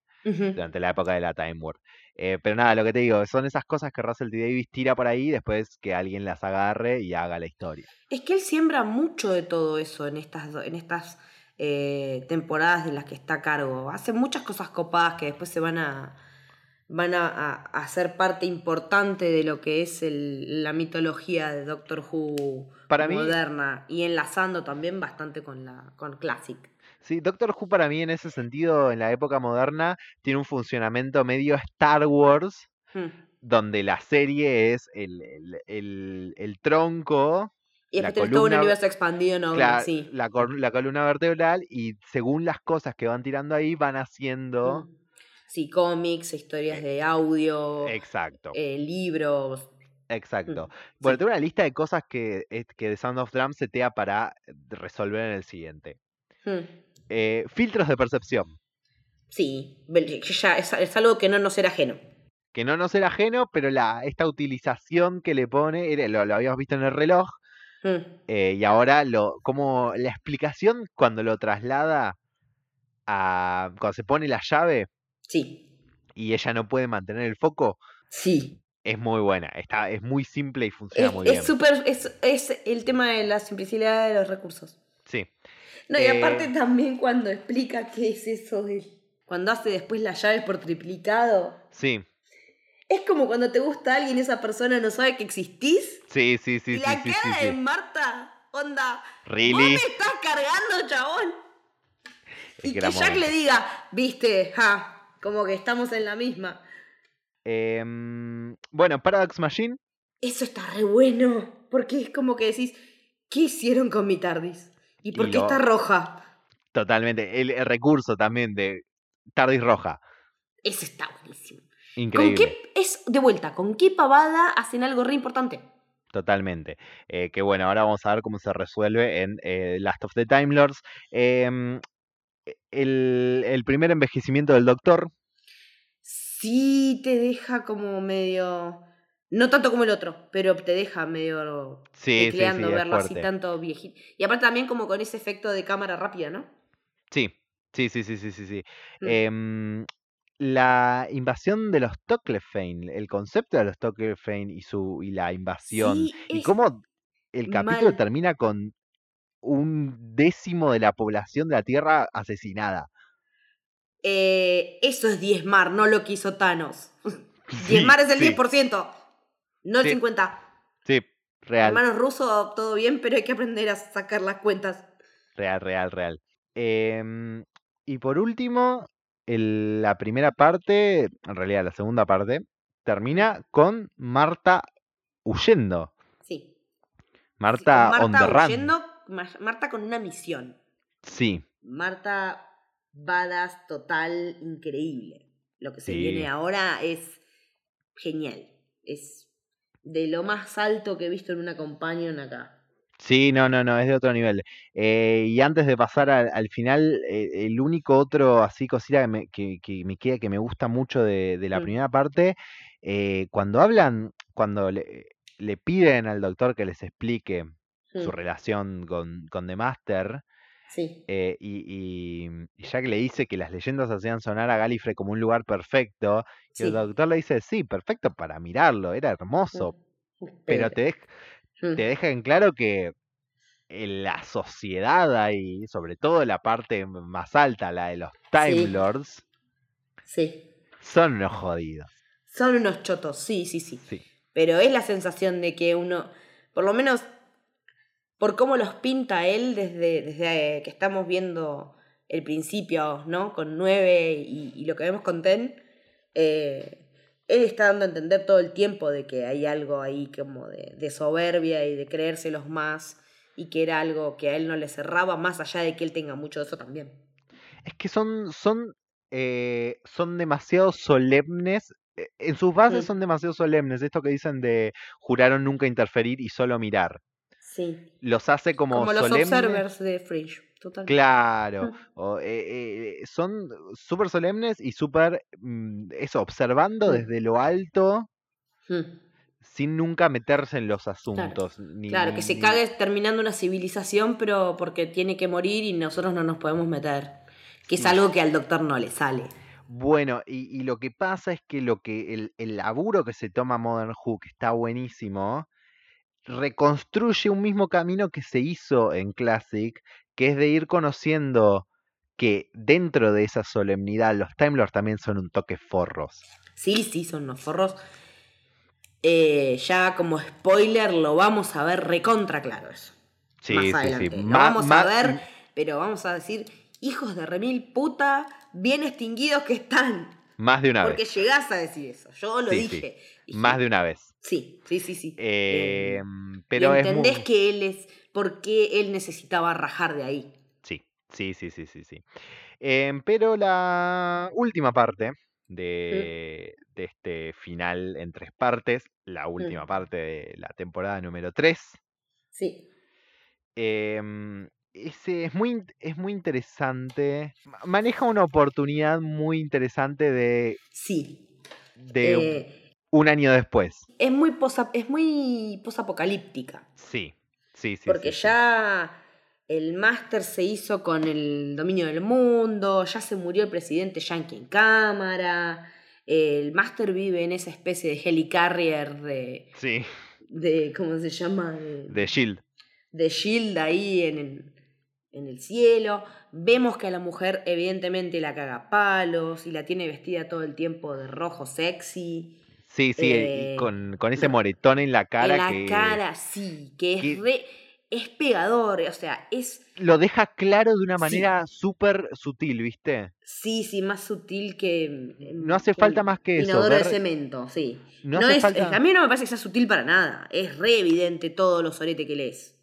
durante la época de la Time War. Eh, pero nada, lo que te digo, son esas cosas que Russell T. Davis tira por ahí después que alguien las agarre y haga la historia. Es que él siembra mucho de todo eso en estas, en estas eh, temporadas de las que está a cargo. Hace muchas cosas copadas que después se van a van a, a- a ser parte importante de lo que es el- la mitología de Doctor Who Para mí- moderna y enlazando también bastante con la con Classic. Sí, Doctor Who para mí en ese sentido, en la época moderna, tiene un funcionamiento medio Star Wars, Hmm. donde la serie es el, el- el- el tronco, Y La después tenés todo un universo expandido, ¿no? cla- sí. la, la columna vertebral, y según las cosas que van tirando ahí, van haciendo... Mm. Sí, cómics, historias de audio, Exacto, eh, libros. exacto. Mm, Bueno, sí. tengo una lista de cosas que, eh, que The Sound of Drum setea para resolver en el siguiente. Eh, filtros de percepción. Sí, ya es, es algo que no nos era ajeno. que no nos era ajeno, pero la, esta utilización que le pone, lo habíamos visto en el reloj, Hmm. eh, y ahora lo, como la explicación cuando lo traslada a, cuando se pone la llave Sí, y ella no puede mantener el foco, sí. es muy buena, está, es muy simple y funciona Es muy bien. es súper, es, es el tema de la simplicidad de los recursos. Sí, No, y Eh, aparte también cuando explica qué es eso de... Cuando hace después las llaves por triplicado. sí, Es como cuando te gusta alguien y esa persona no sabe que existís. sí, sí, sí, y la sí, cara sí, de sí. Marta, onda, ¿vos Really? me estás cargando, chabón? Es Y que Jack momento. le diga, viste, ja, como que estamos en la misma. Em, bueno, Paradox Machine, Eso está re bueno, porque es como que decís, ¿qué hicieron con mi TARDIS? ¿Y por Y qué lo- está roja? totalmente. El, el recurso también de Tardis Roja, Eso está buenísimo. ¿Con increíble. qué, es, de vuelta, ¿con qué pavada hacen algo re importante? Totalmente. Eh, que bueno, ahora vamos a ver cómo se resuelve en eh, Last of the Time Lords. Em, el, el primer envejecimiento del Doctor. Sí te deja como medio... No tanto como el otro, pero te deja medio Sí, sí, sí, verlo así tanto viejito. Y aparte también como con ese efecto de cámara rápida, ¿no? Sí, sí, sí, sí, sí, sí. Mm. Em, la invasión de los Toclefane, el concepto de los Toclefane y su y la invasión Sí, y cómo el capítulo mal. termina con un décimo de la población de la Tierra asesinada. Eh, eso es diezmar, no lo que hizo Thanos. Sí, diezmar es el sí, 10%, no el Sí. 50%. Sí, real, Hermanos rusos, todo bien, pero hay que aprender a sacar las cuentas. real, real, real. Em, y por último, el- la primera parte, en realidad la segunda parte, termina con Marta huyendo. Sí. Marta, Con on the Marta run. huyendo, Ma- Marta con una misión. Sí, Marta badass total, increíble. Lo que se Sí. viene ahora es genial. Es de lo más alto que he visto en una companion acá. Sí, no, no, no, es de otro nivel. Eh, y antes de pasar al, al final, eh, el único otro así cosita que me, que, que me queda, que me gusta mucho de, de la Mm. primera parte, eh, cuando hablan, cuando le, le piden al doctor que les explique su Mm, relación con, con The Master, Sí. eh, y, y, y ya que le dice que las leyendas hacían sonar a Gallifrey como un lugar perfecto, y el doctor le dice, sí, perfecto para mirarlo, era hermoso, Mm. pero te, dej- Mm, te deja en claro que la sociedad ahí, sobre todo la parte más alta, la de los Time Sí. Lords, Sí. son unos jodidos. Son unos chotos, sí, sí, sí. Sí. Pero es la sensación de que uno, por lo menos por cómo los pinta él desde, desde que estamos viendo el principio, ¿no? Con 9 y, y lo que vemos con Ten, eh, él está dando a entender todo el tiempo de que hay algo ahí como de, de soberbia y de creérselos más y que era algo que a él no le cerraba, más allá de que él tenga mucho de eso también. Es que son, son, eh, son demasiado solemnes. eh, En sus bases Mm. son demasiado solemnes. Esto que dicen de juraron nunca interferir y solo mirar. Sí. Los hace como, Como, los solemnes. observers de Fringe, Claro, Mm. o, eh, eh, son súper solemnes y súper, mm, eso, observando Mm. desde lo alto Mm. sin nunca meterse en los asuntos. ni- Claro, ni- que se ni- cague terminando una civilización, pero porque tiene que morir y nosotros no nos podemos meter. Que es algo que al doctor no le sale. Bueno, y, y lo que pasa es que lo que el, el laburo que se toma Modern Who, que está buenísimo, reconstruye un mismo camino que se hizo en Classic, que es de ir conociendo que dentro de esa solemnidad los Time Lords también son un toque forros. Sí, sí, son unos forros. Eh, ya como spoiler lo vamos a ver recontra claro eso. Sí, más sí, adelante. sí. Lo Ma- vamos ma- a ver, pero vamos a decir, hijos de remil puta, bien extinguidos que están. Más de una Porque vez. llegás a decir eso. Yo lo Sí, sí. dije. Dije, Más de una vez. Sí, sí, sí, sí. Eh, Eh, pero es entendés muy... que él es. ¿Por qué él necesitaba rajar de ahí? Sí, sí, sí, sí, sí, sí. Em, pero la última parte de, de este final en tres partes, la última parte de la temporada número 3, Sí. em, ese es muy, es muy interesante. Ma- Maneja una oportunidad muy interesante de, Sí. de Eh, un año después. es muy posa, es muy posapocalíptica. Sí, sí, sí. porque sí, sí. ya el máster se hizo con el dominio del mundo, ya se murió el presidente yankee en cámara. El máster vive en esa especie de helicarrier de, Sí, de ¿cómo se llama? De, de Shield. de Shield ahí en el, en el cielo. Vemos que a la mujer evidentemente la caga palos y la tiene vestida todo el tiempo de rojo sexy. Sí, sí, y Eh, con, con ese moretón en la cara en la que cara, sí, que es que- re- es pegador, o sea, es lo deja claro de una Sí. manera súper sutil, ¿viste? sí, sí, más sutil que No hace que falta más que eso, Inodoro de cemento, sí. No No, hace es, falta- a mí no me parece que sea sutil para nada. Es re evidente todo lo sorete que lees.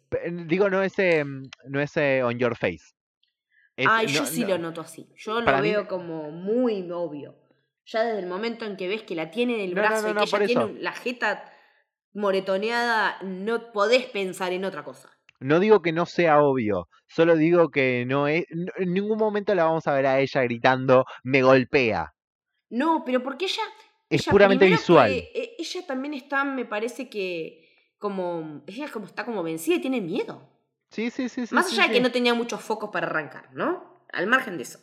Digo, no ese, mm, no ese on your face. Es- Ay, yo no- sí no- lo noto así. Yo lo mí- veo como muy obvio. Ya desde el momento en que ves que la tiene en el No, brazo no, y que ella tiene eso. un- la jeta moretoneada, no podés pensar en otra cosa. No digo que no sea obvio, solo digo que no es. en ningún momento la vamos a ver a ella gritando, me golpea. No, pero porque ella. Es ella puramente visual. que, eh, ella también está, me parece que. Como. Ella como está como vencida y tiene miedo. Sí, sí, sí. sí Más sí, allá de sí. que no tenía muchos focos para arrancar, ¿no? Al margen de eso.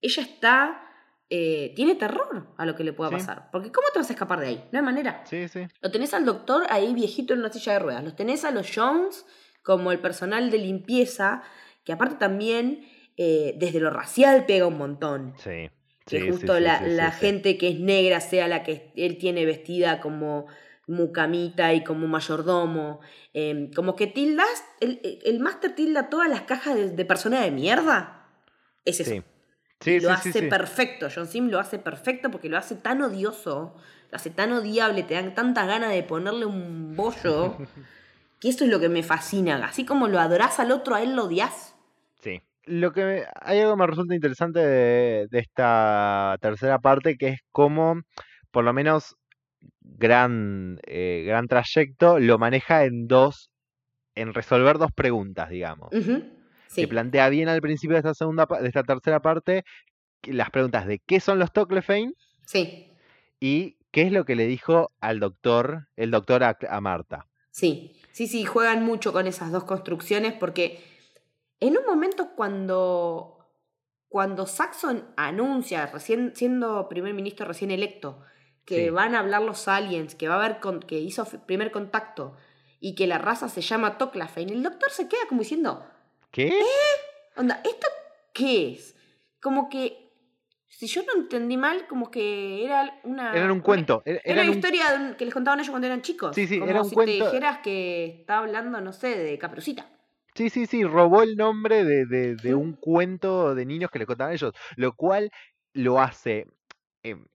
Ella está eh, tiene terror a lo que le pueda pasar. Porque ¿cómo te vas a escapar de ahí? No hay manera. Sí, sí. Lo tenés al doctor ahí viejito en una silla de ruedas. Los tenés a los Jones como el personal de limpieza, que aparte también eh, desde lo racial pega un montón. Sí. Que justo la, gente que es negra sea la que él tiene vestida como mucamita y como mayordomo. Em, como que tildas, el, el máster tilda todas las cajas de, de persona de mierda. Es eso lo hace perfecto, John Sim lo hace perfecto porque lo hace tan odioso, lo hace tan odiable, te dan tantas ganas de ponerle un bollo, que eso es lo que me fascina. Así como lo adorás al otro, a él lo odias. Sí. Lo que hay algo que me resulta interesante de, esta tercera parte, que es cómo, por lo menos, gran, eh, gran trayecto lo maneja en dos, en resolver dos preguntas, digamos. Se plantea bien al principio de esta segunda de esta tercera parte las preguntas de qué son los Toclefane. Sí. Y qué es lo que le dijo al doctor, el doctor a, Marta. Sí, sí, sí, juegan mucho con esas dos construcciones porque en un momento cuando cuando Saxon anuncia, recién siendo primer ministro recién electo, que van a hablar los aliens, que va a haber con, que hizo primer contacto y que la raza se llama Toclafane, el doctor se queda como diciendo, ¿Qué? ¿Eh? Onda, ¿esto qué es? Como que, si yo no entendí mal, como que era una... Era un cuento. Era, una historia que les contaban ellos cuando eran chicos. Sí, sí, como era un si cuento. te dijeras que está hablando, no sé, de Caperucita. Sí, sí, sí, robó el nombre de, de, de un cuento de niños que le contaban ellos, lo cual lo hace, em,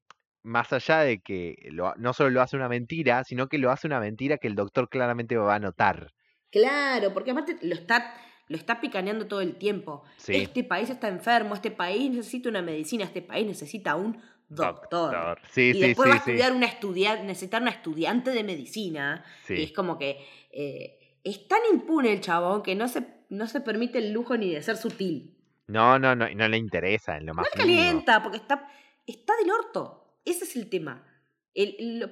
más allá de que lo, no solo lo hace una mentira, sino que lo hace una mentira que el doctor claramente va a notar. Claro, porque aparte lo está lo está picaneando todo el tiempo. Este país está enfermo, este país necesita una medicina, este país necesita un doctor. y después va a estudiar una estudiante, necesitar una estudiante de medicina. Y es como que eh, es tan impune el chabón que no se, no se permite el lujo ni de ser sutil. No, no, no, no le interesa en lo más. No le calienta, porque está, está del orto. Ese es el tema.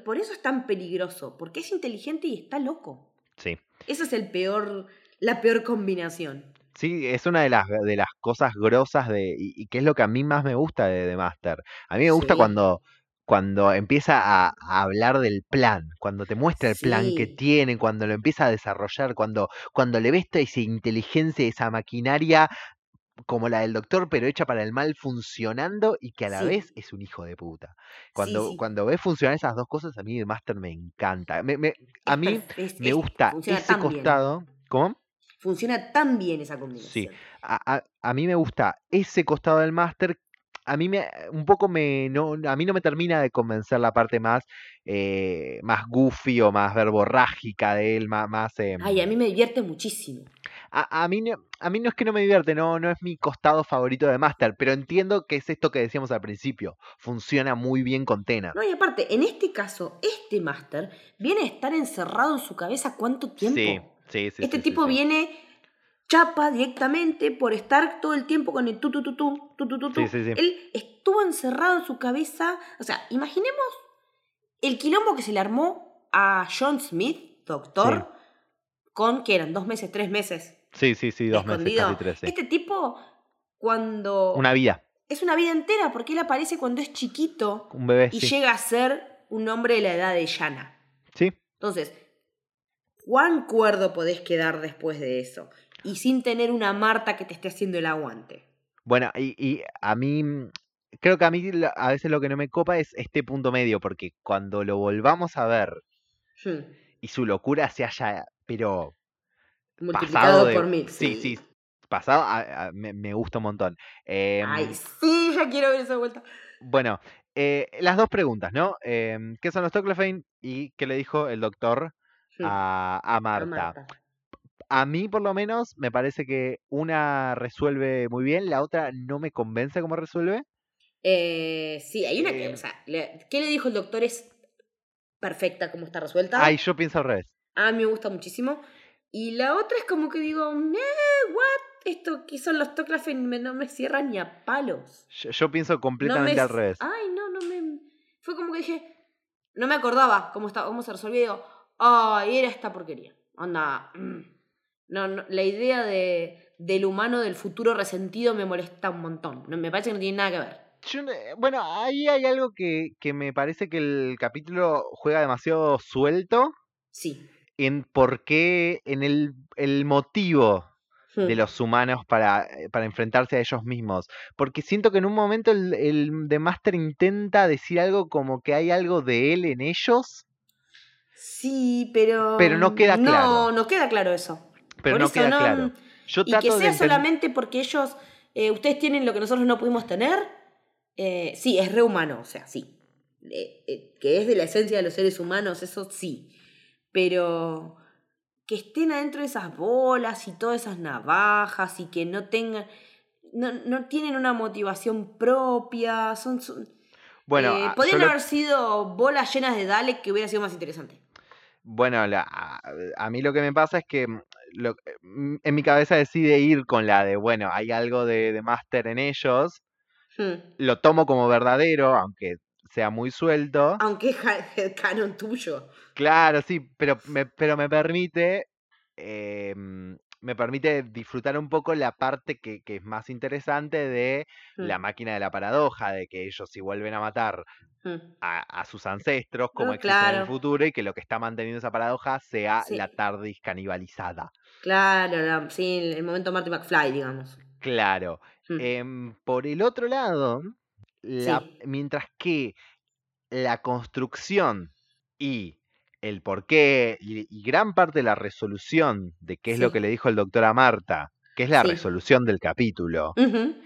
por eso es tan peligroso, porque es inteligente y está loco. Sí. Ese es el peor la peor combinación. Sí, es una de las, de las cosas grosas de, y, que es lo que a mí más me gusta de The Master. A mí me gusta cuando, cuando empieza a, hablar del plan, cuando te muestra el plan que tiene, cuando lo empieza a desarrollar, cuando, cuando le ves toda esa inteligencia, esa maquinaria como la del doctor, pero hecha para el mal funcionando y que a la vez es un hijo de puta. Cuando, cuando ves funcionar esas dos cosas, a mí The Master me encanta. Me, me, a mí me gusta ese costado. ¿Cómo? Funciona tan bien esa combinación. Sí, a, a, mí me gusta ese costado del máster. A mí me, un poco me, no, a mí no me termina de convencer la parte más, eh, más goofy o más verborrágica de él, más, más em Ay, a mí me divierte muchísimo. A, a, mí, a mí no es que no me divierte, no, no es mi costado favorito de Master, pero entiendo que es esto que decíamos al principio. Funciona muy bien con Tena. No, y aparte, en este caso, este Master viene a estar encerrado en su cabeza cuánto tiempo. Sí este tipo viene chapa directamente por estar todo el tiempo con el tu tu tu tu tu tu tu. Él estuvo encerrado en su cabeza. O sea, imaginemos el quilombo que se le armó a John Smith, doctor, con que eran dos meses, tres meses. Sí, sí, sí, dos meses, casi tres. Este tipo, cuando. Una vida. Es una vida entera, porque él aparece cuando es chiquito. Un bebé. Y llega a ser un hombre de la edad de Yana. Sí. Entonces, ¿Cuán cuerdo podés quedar después de eso? Y sin tener una Marta que te esté haciendo el aguante. Bueno, y, a mí, mm, creo que a mí a veces lo que no me copa es este punto medio, porque cuando lo volvamos a ver hmm. y su locura se haya, pero... Multiplicado por mil. Sí, sí, pasado, me, gusta un montón. Ay, em, sí, ya quiero ver esa vuelta. Bueno, eh, las dos preguntas, ¿no? Em, ¿Qué son los Toclefane y qué le dijo el doctor a, Marta. a mí, por lo menos, me parece que una resuelve muy bien, la otra no me convence cómo resuelve. Eh, sí, hay una que, o em sea, ¿qué le dijo el doctor? Es perfecta como está resuelta. Ay, yo pienso al revés. A mí me gusta muchísimo. Y la otra es como que digo, eh, what? Esto que son los Toclafen no me cierran ni a palos. Yo, pienso completamente al revés. Ay, no, no me. Fue como que dije. No me acordaba cómo, estaba, cómo se resolvió ay, era esta porquería. Onda, mm. no, no, la idea de, del humano del futuro resentido me molesta un montón. No, me parece que no tiene nada que ver. bueno, ahí hay algo que, que me parece que el capítulo juega demasiado suelto. Sí. En por qué, en el, el motivo de Hmm. los humanos para, eh, para enfrentarse a ellos mismos. Porque siento que en un momento el, el The Master intenta decir algo como que hay algo de él en ellos, Sí, pero. Pero no queda No, claro. no queda claro eso. pero Por no eso queda no- claro. Yo Y que de sea solamente porque ellos. eh, ustedes tienen lo que nosotros no pudimos tener. eh, sí, es rehumano, o sea, sí. Eh, que es de la esencia de los seres humanos, eso sí. Pero que estén adentro de esas bolas y todas esas navajas y que no tengan. No, no tienen una motivación propia. Son. son- Bueno, eh, a- podrían lo- haber sido bolas llenas de Dalek que hubiera sido más interesante. Bueno, la- a, a mí lo que me pasa es que mm, lo- mm, en mi cabeza decide ir con la de, bueno, hay algo de, de Master en ellos, Hmm. lo tomo como verdadero, aunque sea muy suelto. Aunque es canon tuyo. Claro, sí, pero me, pero me permite, eh, mm, me permite disfrutar un poco la parte que, que es más interesante de la Hmm. máquina de la paradoja, de que ellos si vuelven a matar Hmm. a, a sus ancestros, como Ah, existen en el futuro, y que lo que está manteniendo esa paradoja sea Sí. la TARDIS canibalizada. Claro, la- sí, el momento Marty McFly, digamos. Claro. Hmm. Em, por el otro lado, la- Sí. mientras que la construcción y el porqué y, y gran parte de la resolución de qué es lo que le dijo el doctor a Marta, que es la Sí. resolución del capítulo,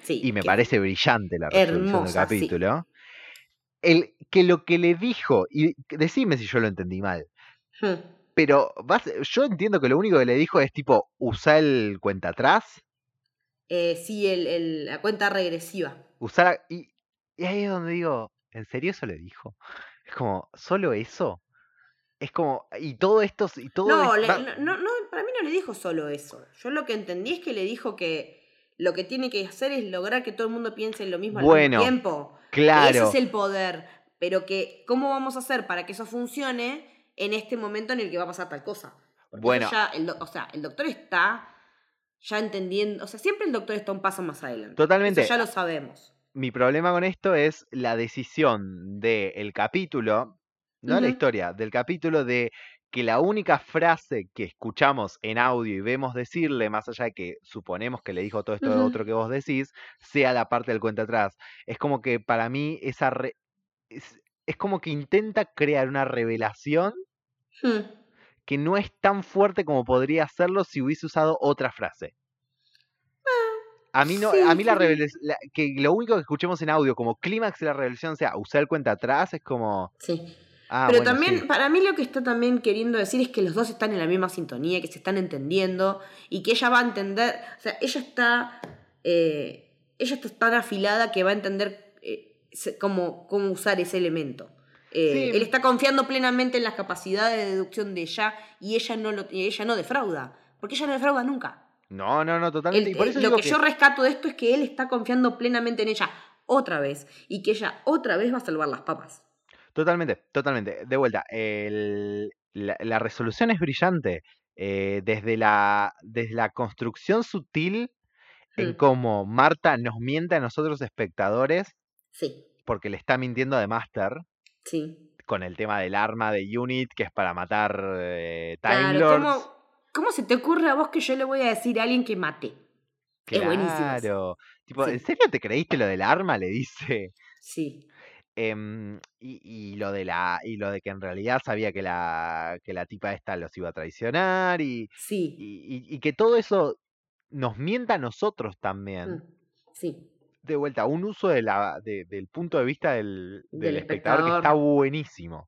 sí, y me parece brillante la resolución hermosa, del capítulo, el, que lo que le dijo, y decime si yo lo entendí mal, Hmm. pero vas- yo entiendo que lo único que le dijo es tipo, usar el cuenta atrás, Eh, sí, el, el- la cuenta regresiva. usar y, y ahí es donde digo, ¿en serio eso le dijo? Es como, ¿solo eso? Es como, y todo esto, y todo No, es- le- no, no, no, para mí no le dijo solo eso. Yo lo que entendí es que le dijo que lo que tiene que hacer es lograr que todo el mundo piense en lo mismo al Bueno, mismo tiempo. Claro, ese es el poder. Pero que, ¿cómo vamos a hacer para que eso funcione en este momento en el que va a pasar tal cosa? Porque Bueno. ya, el o sea, el doctor está ya entendiendo. O sea, siempre el doctor está un paso más adelante. Totalmente. Eso ya lo sabemos. mi problema con esto es la decisión del capítulo, no la historia, del capítulo de que la única frase que escuchamos en audio y vemos decirle, más allá de que suponemos que le dijo todo esto Ujú. otro que vos decís, sea la parte del cuenta atrás. Es como que para mí esa re- es, es como que intenta crear una revelación Hmm. que no es tan fuerte como podría hacerlo si hubiese usado otra frase. A mí no, sí, a mí la revelación, que lo único que escuchemos en audio como clímax de la revelación sea usar el cuenta atrás es como, Sí. Ah, Pero bueno, también, sí. para mí lo que está también queriendo decir es que los dos están en la misma sintonía, que se están entendiendo y que ella va a entender, o sea, ella está, eh, ella está tan afilada que va a entender eh, cómo, cómo usar ese elemento. Eh, Sí. Él está confiando plenamente en las capacidades de deducción de ella y ella no, lo, y ella no defrauda, porque ella no defrauda nunca. No, no, no, El- totalmente. y por eh, eso lo digo que, yo rescato de esto es que él está confiando plenamente en ella otra vez y que ella otra vez va a salvar las papas. Totalmente, totalmente. De vuelta, el- la, la resolución es brillante. eh, desde, la, desde la construcción sutil en Hmm. cómo Marta nos miente a nosotros espectadores Sí, porque le está mintiendo a The Master sí. con el tema del arma de Unit que es para matar eh, Time Claro, Lords. ¿cómo, ¿cómo se te ocurre a vos que yo le voy a decir a alguien que mate? Es buenísimo eso. Claro. Tipo, Sí. ¿en serio te creíste lo del arma? Le dice. Sí, Em, y, y lo de la y lo de que en realidad sabía que la que la tipa esta los iba a traicionar y, sí, y, y- y que todo eso nos mienta a nosotros también. mm, sí. De vuelta, un uso de la, de- del punto de vista del, del Del espectador, que está buenísimo.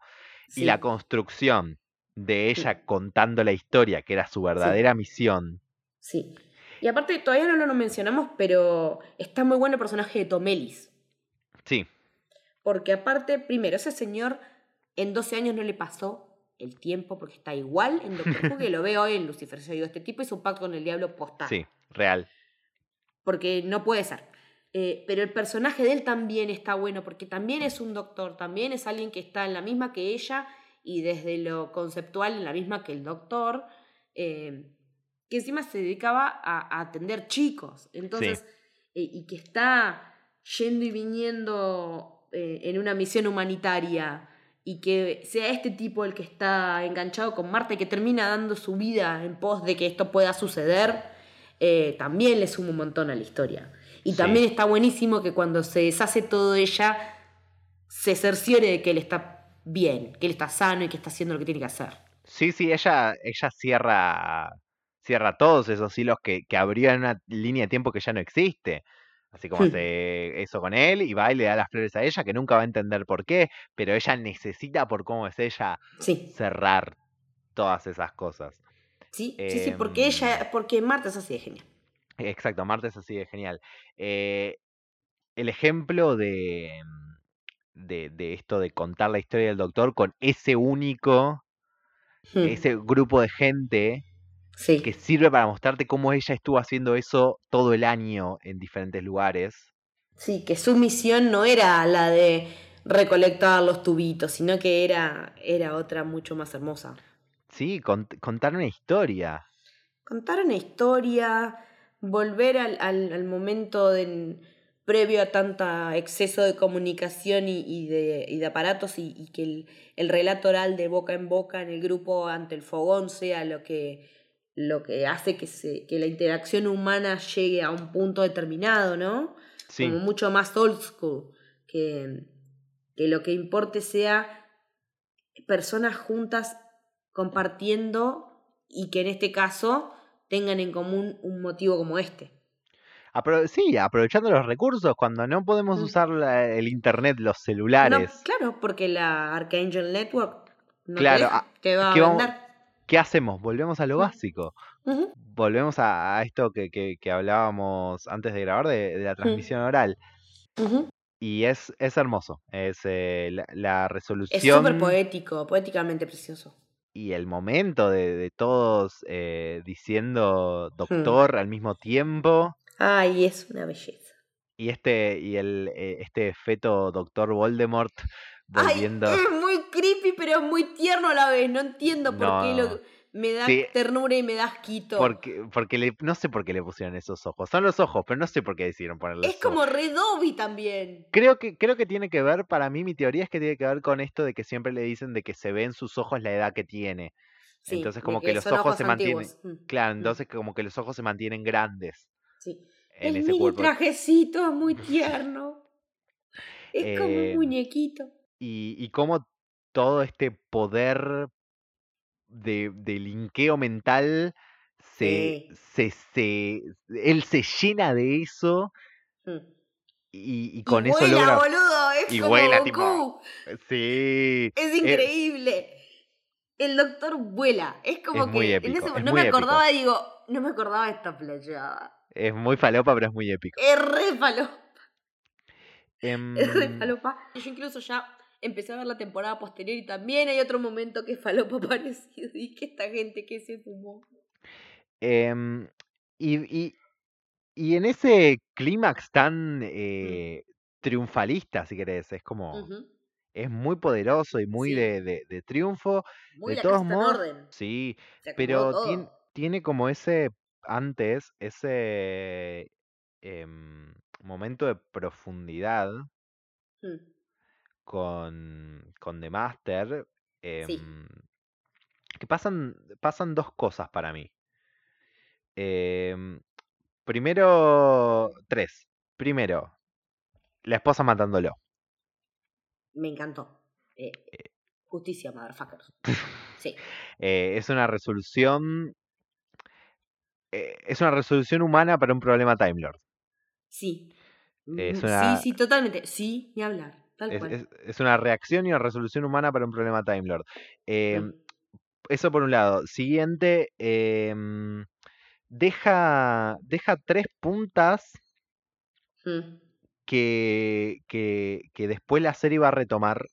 Y la construcción de ella contando la historia, que era su verdadera misión. Sí. Y aparte, todavía no lo mencionamos, pero está muy bueno el personaje de Tomelis. Sí, Porque aparte, primero, ese señor en 12 años no le pasó el tiempo porque está igual en Doctor Who que lo veo hoy en Lucifer. Yo digo, este tipo hizo un pacto con el diablo postal. sí, real. Porque no puede ser. Eh, pero el personaje de él también está bueno porque también es un doctor, también es alguien que está en la misma que ella y desde lo conceptual en la misma que el doctor, eh, que encima se dedicaba a, a atender chicos. Entonces, eh, y que está yendo y viniendo eh, en una misión humanitaria y que sea este tipo el que está enganchado con Marta y que termina dando su vida en pos de que esto pueda suceder, eh, también le suma un montón a la historia. Y también está buenísimo que cuando se deshace todo ella, se cerciore de que él está bien, que él está sano y que está haciendo lo que tiene que hacer. Sí, sí, ella, ella cierra, cierra todos esos hilos que, que abrió en una línea de tiempo que ya no existe. Así como hace eso con él y va y le da las flores a ella, que nunca va a entender por qué, pero ella necesita, por cómo es ella, cerrar todas esas cosas. Sí, sí, sí, porque ella, em porque Marta es así de genial. Exacto, Marta es así de genial. Eh, el ejemplo de, de, de, esto de contar la historia del doctor con ese único, hmm. ese grupo de gente que sirve para mostrarte cómo ella estuvo haciendo eso todo el año en diferentes lugares. Sí, que su misión no era la de recolectar los tubitos, sino que era, era otra mucho más hermosa. Sí, contar una historia. Contar una historia, volver al, al, momento de, previo a tanta exceso de comunicación y, de, y de, aparatos y, que el, el, relato oral de boca en boca en el grupo ante el fogón sea lo que lo que hace que, se, que la interacción humana llegue a un punto determinado, ¿no? Como mucho más old school, que, que lo que importe sea personas juntas compartiendo y que en este caso tengan en común un motivo como este. sí, aprovechando los recursos, cuando no podemos mm. usar el internet, los celulares. claro, porque la Archangel Network no claro, te, va a vender. ¿Qué hacemos? Volvemos a lo básico. Volvemos a, esto que, que, hablábamos antes de grabar de, la transmisión oral. Y es, es hermoso. Es eh, la, resolución. Es súper poético, poéticamente precioso. Y el momento de, todos eh, diciendo doctor al mismo tiempo. Ay, es una belleza. Y este, y el, eh, este feto doctor Voldemort volviendo. Ay, es muy creepy, pero muy tierno a la vez. No entiendo por qué lo, me da ternura y me da asquito. Porque, porque le, no sé por qué le pusieron esos ojos. Son los ojos, pero no sé por qué decidieron ponerle Es como Redobi también. Creo que, creo que tiene que ver, para mí, mi teoría es que tiene que ver con esto de que siempre le dicen de que se ve en sus ojos la edad que tiene. entonces como que, los ojos, se mantienen. Mm, claro, mm. entonces como que los ojos se mantienen grandes. Sí. En el mini trajecito es muy tierno. Es como un em, muñequito y, y cómo todo este poder de, de linkeo mental se, se, se, él se llena de eso mm. y, y, con eso vuela, logra boludo, es y como vuela, Goku. Tipo, sí es increíble. El doctor vuela es como que en ese, no me acordaba digo no me acordaba de esta playada. Es muy falopa pero es muy épico. Es re falopa. Es re em, falopa. Yo incluso ya empecé a ver la temporada posterior y también hay otro momento que falopa parecido y que esta gente que se fumó. Em, y, y, en ese clímax tan mm. eh, triunfalista, si querés, es como... Es muy poderoso y muy de, de, triunfo. de todos modos, sí, pero tiene, tiene, como ese antes, ese em, momento de profundidad mm con, con The Master, em, que pasan, pasan dos cosas para mí. Em, primero, tres. Primero, la esposa matándolo. Me encantó. Eh, eh. justicia, motherfuckers. Sí. Eh, es una resolución. es una resolución humana para un problema Time Lord. Sí. Mm, sí, sí, totalmente. Sí, ni hablar es, una reacción y una resolución humana para un problema Time Lord. Em, eso por un lado. Siguiente, em, deja, deja tres puntas mm. que, que, que, después la serie va a retomar.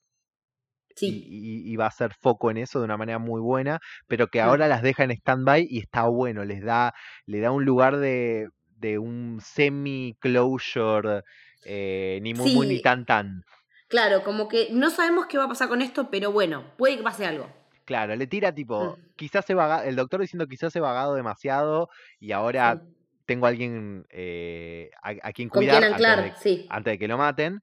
Y, va a hacer foco en eso de una manera muy buena, pero que ahora las deja en stand-by y está bueno, les da, le da un lugar de, de un semi-closure, eh, ni muy, muy ni tan tan. Claro, como que no sabemos qué va a pasar con esto, pero bueno, puede que pase algo. Claro, le tira tipo, mm. quizás se vaga, el doctor diciendo quizás he vagado demasiado y ahora tengo a alguien eh, a, quien cuidar antes, de, antes, de, que lo maten.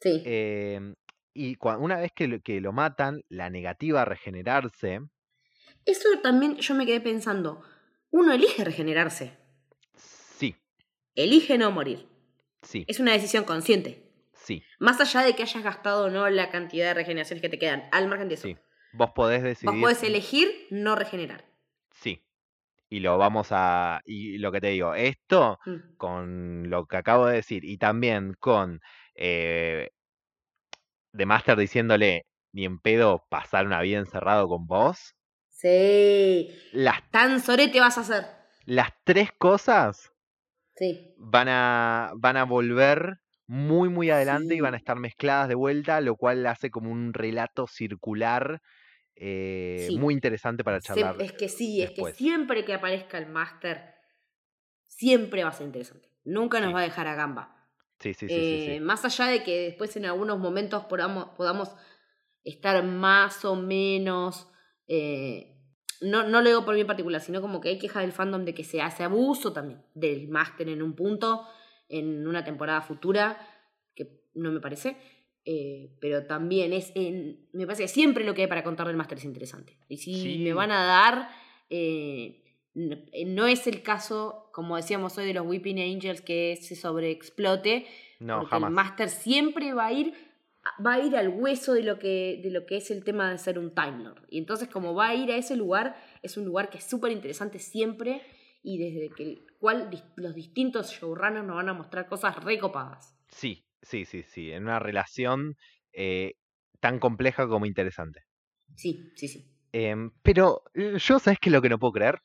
Sí. Em, y una vez que que lo matan, la negativa a regenerarse. Eso también yo me quedé pensando. Uno elige regenerarse. Sí. Elige no morir. Sí. Es una decisión consciente. Sí. Más allá de que hayas gastado o no la cantidad de regeneraciones que te quedan, al margen de eso. Sí. Vos podés decidir. Vos podés elegir no regenerar. Sí. Y lo vamos a. Y lo que te digo, esto, mm. con lo que acabo de decir, y también con eh, The Master diciéndole, ni en pedo pasar una vida encerrado con vos. Sí. Tan sorete vas a hacer. Las tres cosas sí. van, a, van a volver muy, muy adelante y van a estar mezcladas de vuelta, lo cual hace como un relato circular eh, muy interesante para charlar. es que sí, es que siempre que aparezca el máster, siempre va a ser interesante. Nunca nos va a dejar a gamba. Sí, sí, sí, eh, Más allá de que después en algunos momentos podamos, podamos estar más o menos eh, no, no lo digo por mí en particular, sino como que hay queja del fandom de que se hace abuso también del máster en un punto, en una temporada futura, que no me parece. Eh, pero también es, en, me parece que siempre lo que hay para contar del máster es interesante. Y si me van a dar, eh, no, es el caso, como decíamos hoy, de los Weeping Angels, que se sobreexplote. No, jamás. El máster siempre va a ir va a ir al hueso de lo que, de lo que es el tema de ser un Time Lord. Y entonces como va a ir a ese lugar, es un lugar que es súper interesante siempre y desde que cual los distintos showrunners nos van a mostrar cosas recopadas. Sí, sí, sí, sí, en una relación eh, tan compleja como interesante. Sí, sí, sí. Em, pero eh, yo, ¿sabes qué es lo que no puedo creer?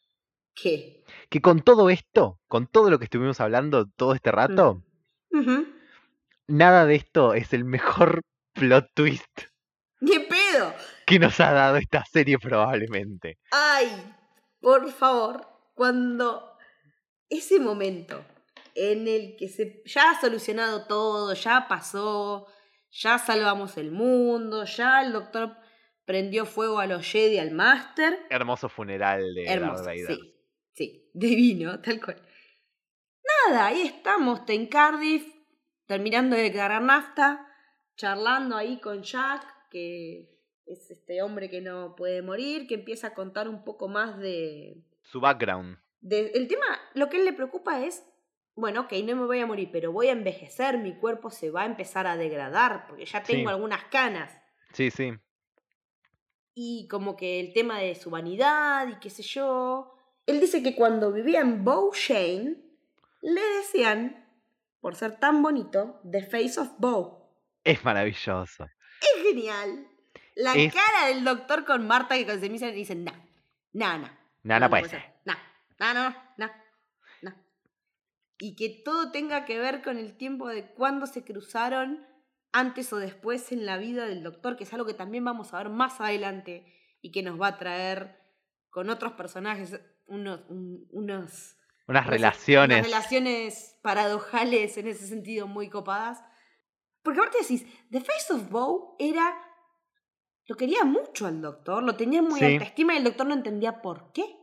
¿Qué? Que con todo esto, con todo lo que estuvimos hablando todo este rato, nada de esto es el mejor plot twist. ¡Qué pedo! Que nos ha dado esta serie probablemente. Ay, por favor, cuando ese momento en el que se ya ha solucionado todo, ya pasó, ya salvamos el mundo, ya el doctor prendió fuego a los Jedi al Master. Hermoso funeral de Hermoso, Sí, sí, divino, tal cual. Nada, ahí estamos, en Cardiff, terminando de cargar nafta, charlando ahí con Jack, que es este hombre que no puede morir, que empieza a contar un poco más de... Su background. De, el tema, lo que él le preocupa es, bueno, ok, no me voy a morir, pero voy a envejecer, mi cuerpo se va a empezar a degradar, porque ya tengo algunas canas. Sí, sí. Y como que el tema de su vanidad y qué sé yo. Él dice que cuando vivía en Shane le decían por ser tan bonito, The Face of Bo. Es maravilloso. Es genial. La cara del doctor con Marta que con Semilla dicen, no, no, no. No, no, puede ser. No, no, no, no. Y que todo tenga que ver con el tiempo de cuándo se cruzaron antes o después en la vida del doctor, que es algo que también vamos a ver más adelante y que nos va a traer con otros personajes unos, unos unas relaciones. Unas relaciones paradojales en ese sentido muy copadas. Porque aparte decís, The Face of Bow era. Lo quería mucho al doctor, lo tenía muy alta estima y el doctor no entendía por qué.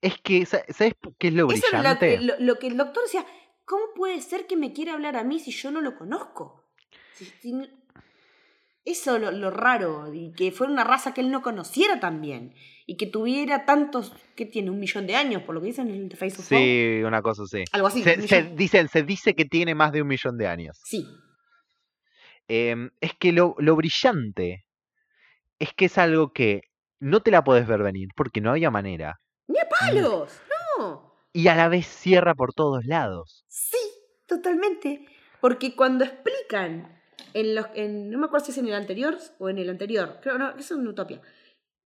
Es que, ¿sabes qué es lo brillante? Eso lo, lo, que el doctor decía, ¿cómo puede ser que me quiera hablar a mí si yo no lo conozco? Eso lo, lo raro, y que fuera una raza que él no conociera también y que tuviera tantos, que tiene un millón de años, por lo que dicen en el Facebook. Sí, una cosa así. Algo así. Se, dicen, se dice que tiene más de un millón de años. Sí. Em, es que lo, lo brillante es que es algo que no te la podés ver venir porque no había manera. Ni a palos, no. Y a la vez cierra por todos lados. Sí, totalmente. Porque cuando explican en los, en, no me acuerdo si es en el anterior o en el anterior, creo no, es una utopía,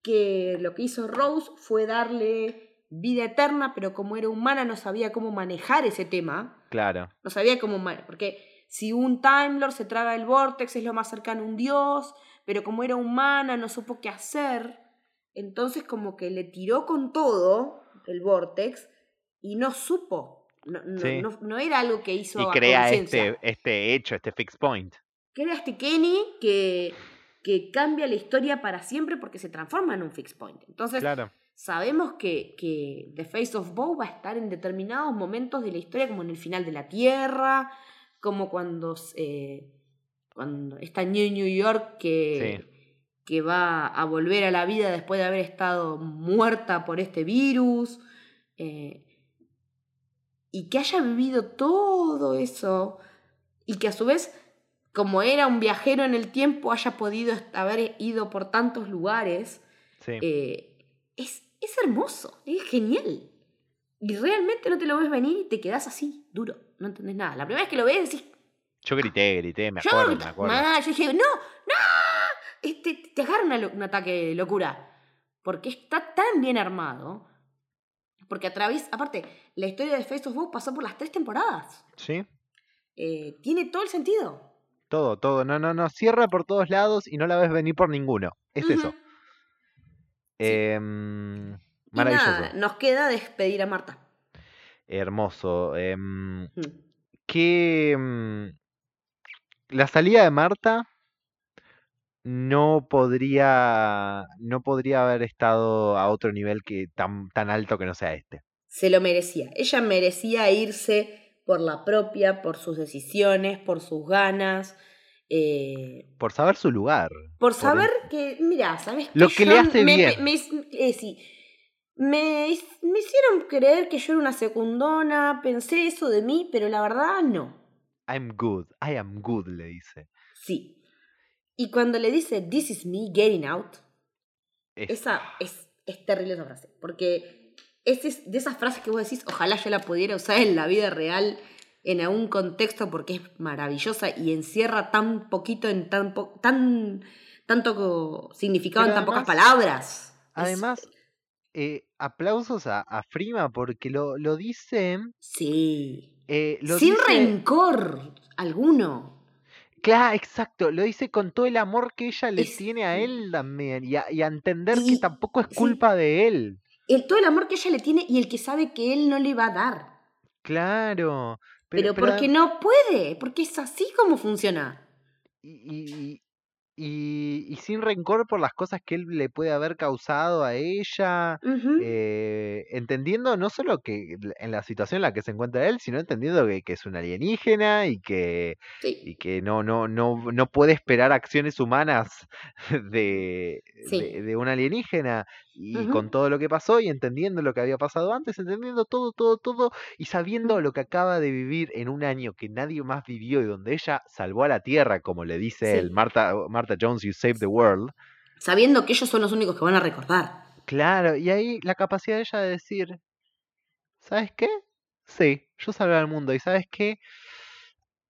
que lo que hizo Rose fue darle vida eterna, pero como era humana no sabía cómo manejar ese tema. Claro. No sabía cómo, porque si un Time Lord se traga el Vortex es lo más cercano a un dios, pero como era humana no supo qué hacer, entonces como que le tiró con todo el Vortex y no supo. No, no, no, era algo que hizo y crea este, este hecho, este fixed point. Crea este Kenny que que cambia la historia para siempre porque se transforma en un fixed point. Entonces, sabemos que, que The Face of Bow va a estar en determinados momentos de la historia, como en el final de la Tierra, como cuando, eh, cuando está New New York que, que va a volver a la vida después de haber estado muerta por este virus. Eh, y que haya vivido todo eso y que a su vez, como era un viajero en el tiempo, haya podido haber ido por tantos lugares. Eh, es, es hermoso, es genial. Y realmente no te lo ves venir y te quedas así, duro, no entendés nada. La primera vez que lo ves decís... Yo grité, grité, me acuerdo, me acuerdo. yo dije, no, no, este, te agarra un ataque de locura. Porque está tan bien armado. Porque a través, aparte, la historia de Face of Book pasó por las tres temporadas. Sí. Eh, tiene todo el sentido. Todo, todo. No, no, no. Cierra por todos lados y no la ves venir por ninguno. Es eso. Em, maravilloso. nos queda despedir a Marta. Hermoso. Em, mm. que em, la salida de Marta no podría no podría haber estado a otro nivel que tan, tan alto que no sea este. Se lo merecía. Ella merecía irse por la propia, por sus decisiones, por sus ganas. Eh, por saber su lugar. Por saber que, mira, ¿sabes? Lo que, le hace me, bien. Me, eh, sí. me, hicieron creer que yo era una secundona, pensé eso de mí, pero la verdad no. I'm good, I am good, le dice. Sí. Y cuando le dice, This is me getting out, esa es, es terrible esa frase. Porque es de esas frases que vos decís, ojalá yo la pudiera usar en la vida real en algún contexto porque es maravillosa y encierra tan poquito en tan, tan tanto significado en tan pocas palabras. Además, eh, aplausos a, a, Frima porque lo, lo dice. Sí. Eh, Sin rencor alguno. Claro, exacto. Lo dice con todo el amor que ella le tiene a él también. Y a, entender que tampoco es culpa de él. El, todo el amor que ella le tiene y el que sabe que él no le va a dar. Claro. Pero, porque no puede, porque es así como funciona. Y, y, sin rencor por las cosas que él le puede haber causado a ella, eh, entendiendo no solo que en la situación en la que se encuentra él, sino entendiendo que, es un alienígena y que, y que no, no, no, no puede esperar acciones humanas de, de, un alienígena y con todo lo que pasó y entendiendo lo que había pasado antes, entendiendo todo, todo, todo y sabiendo lo que acaba de vivir en un año que nadie más vivió y donde ella salvó a la Tierra, como le dice el Marta, Marta Jones, You Save the World. Sabiendo que ellos son los únicos que van a recordar. Claro, y ahí la capacidad de ella de decir, ¿sabes qué? Sí, yo salvé al mundo y ¿sabes qué?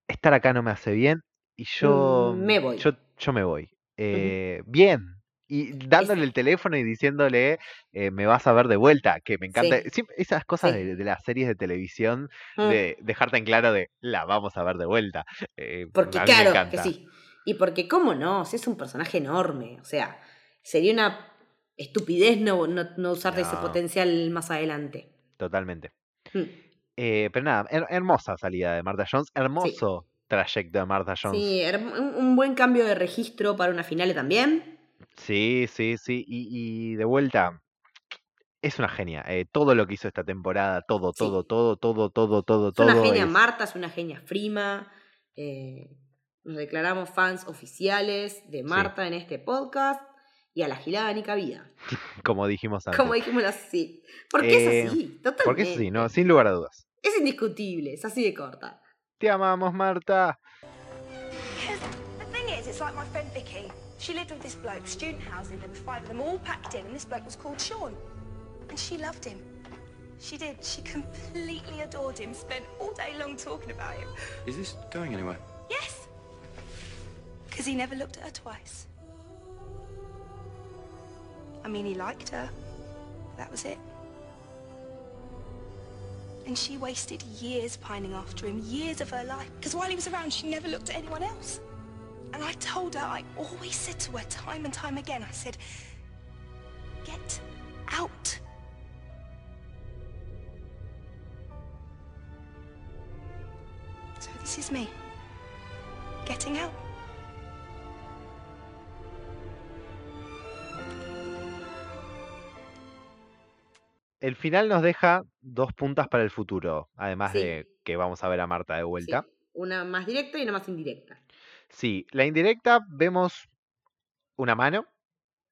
Estar acá no me hace bien y yo... Mm, me voy. Yo, yo me voy. Eh, bien, y dándole el teléfono y diciéndole, eh, me vas a ver de vuelta, que me encanta. esas cosas de, las series de televisión, mm. de dejarte en claro de, la vamos a ver de vuelta. Eh, porque claro que sí. Y porque, ¿cómo no? Si es un personaje enorme. O sea, sería una estupidez no, no, usar ese potencial más adelante. Totalmente. Mm. Eh, pero nada, hermosa salida de Martha Jones, hermoso trayecto de Martha Jones. Sí, un buen cambio de registro para una finale también. Sí, sí, sí. Y, de vuelta, es una genia. Eh, todo lo que hizo esta temporada, todo, todo, todo, todo, todo, todo, todo. Es una genia Marta, es una genia Frima. Eh, nos declaramos fans oficiales de Marta en este podcast y a la gilada ni cabida. Como dijimos antes. Como dijimos así. Porque es así, totalmente. Porque es así, ¿no? Sin lugar a dudas. Es indiscutible, es así de corta. Te amamos, Marta. She lived with this bloke, student housing, there were five of them all packed in, and this bloke was called Sean. And she loved him. She did. She completely adored him, spent all day long talking about him. Is this going anywhere? Yes. Because he never looked at her twice. I mean, he liked her. That was it. And she wasted years pining after him, years of her life. Because while he was around, she never looked at anyone else. And I told her, I always said to her time and time again, I said, get out. So this is me, getting out. el final nos deja dos puntas para el futuro, además de que vamos a ver a Marta de vuelta. Una más directa y una más indirecta. Sí, la indirecta vemos una mano.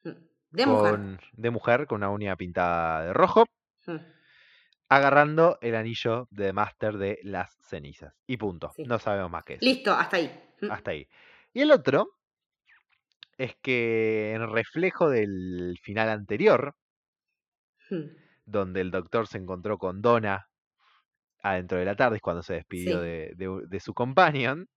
Mm, de mujer. De mujer con una uña pintada de rojo. Mm. Agarrando el anillo de Master de las cenizas. Y punto. No sabemos más que eso. Listo, hasta ahí. Mm. Hasta ahí. Y el otro es que en reflejo del final anterior, donde el doctor se encontró con Donna adentro de la tarde, es cuando se despidió de, su companion,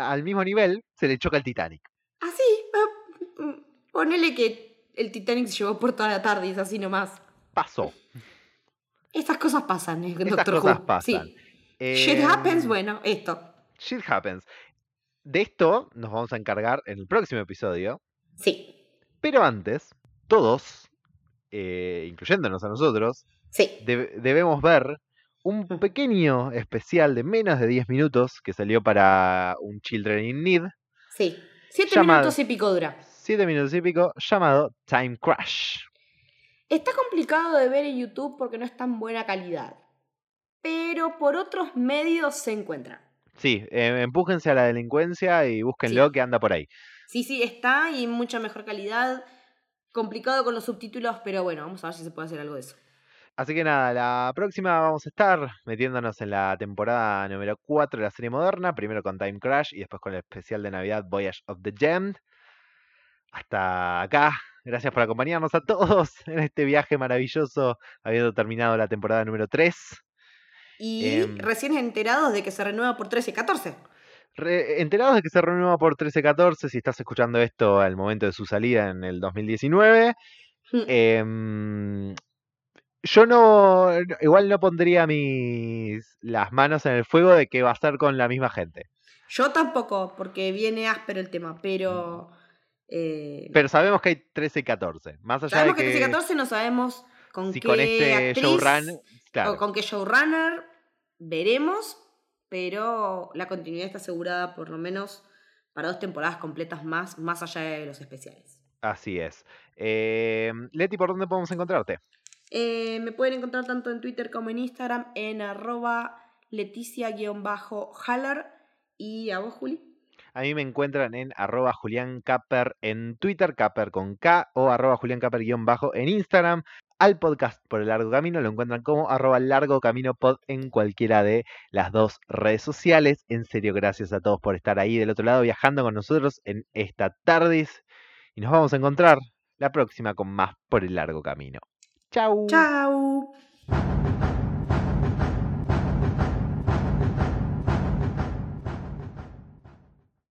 al mismo nivel se le choca el Titanic. Ah, sí. Ah, mm, ponele que el Titanic se llevó por toda la tarde y es así nomás. Pasó. Estas cosas pasan, eh, Estas cosas pasan. Shit happens, em, bueno, esto. Shit happens. De esto nos vamos a encargar en el próximo episodio. Sí. Pero antes, todos, eh, incluyéndonos a nosotros, debemos ver un pequeño especial de menos de 10 minutos que salió para un Children in Need. Sí, 7 minutos y pico dura. 7 minutos y pico, llamado Time Crash. Está complicado de ver en YouTube porque no es tan buena calidad, pero por otros medios se encuentra. Sí, eh, empújense a la delincuencia y búsquenlo que anda por ahí. Sí, sí, está y mucha mejor calidad. Complicado con los subtítulos, pero bueno, vamos a ver si se puede hacer algo de eso. Así que nada, la próxima vamos a estar metiéndonos en la temporada número 4 de la serie moderna, primero con Time Crash y después con el especial de Navidad Voyage of the Gem. Hasta acá, gracias por acompañarnos a todos en este viaje maravilloso, habiendo terminado la temporada número 3. Y em, recién enterados de que se renueva por 13-14. enterados de que se renueva por 13-14, si estás escuchando esto al momento de su salida en el 2019. Yo no, igual no pondría mis las manos en el fuego de que va a estar con la misma gente. Yo tampoco, porque viene áspero el tema, pero... Eh, pero sabemos que hay 13 y 14. Más allá sabemos de que, que 13 y 14 no sabemos con si qué con este o con qué showrunner veremos, pero la continuidad está asegurada por lo menos para dos temporadas completas más, más allá de los especiales. Así es. Eh, Leti, ¿por dónde podemos encontrarte? Eh, me pueden encontrar tanto en Twitter como en Instagram en arroba leticia-haller. ¿Y a vos, Juli? A mí me encuentran en arroba Julián en Twitter, Caper con K, o arroba Julián bajo en Instagram. Al podcast por el largo camino lo encuentran como arroba largo camino pod en cualquiera de las dos redes sociales. En serio, gracias a todos por estar ahí del otro lado viajando con nosotros en esta tarde. Y nos vamos a encontrar la próxima con más por el largo camino. Chau. Chau.